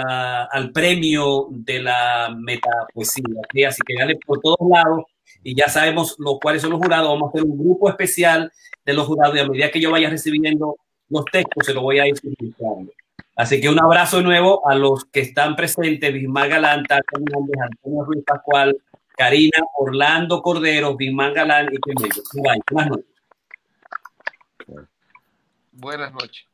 al premio de la metapoesía. ¿ok? Así que dale por todos lados y ya sabemos los, cuáles son los jurados. Vamos a hacer un grupo especial de los jurados y a medida que yo vaya recibiendo los textos se los voy a ir publicando. Así que un abrazo nuevo a los que están presentes, Bismar Galán, Tata Antonio Ruiz Pascual, Karina, Orlando Cordero, Bismar Galán y. Buenas noches. Buenas noches.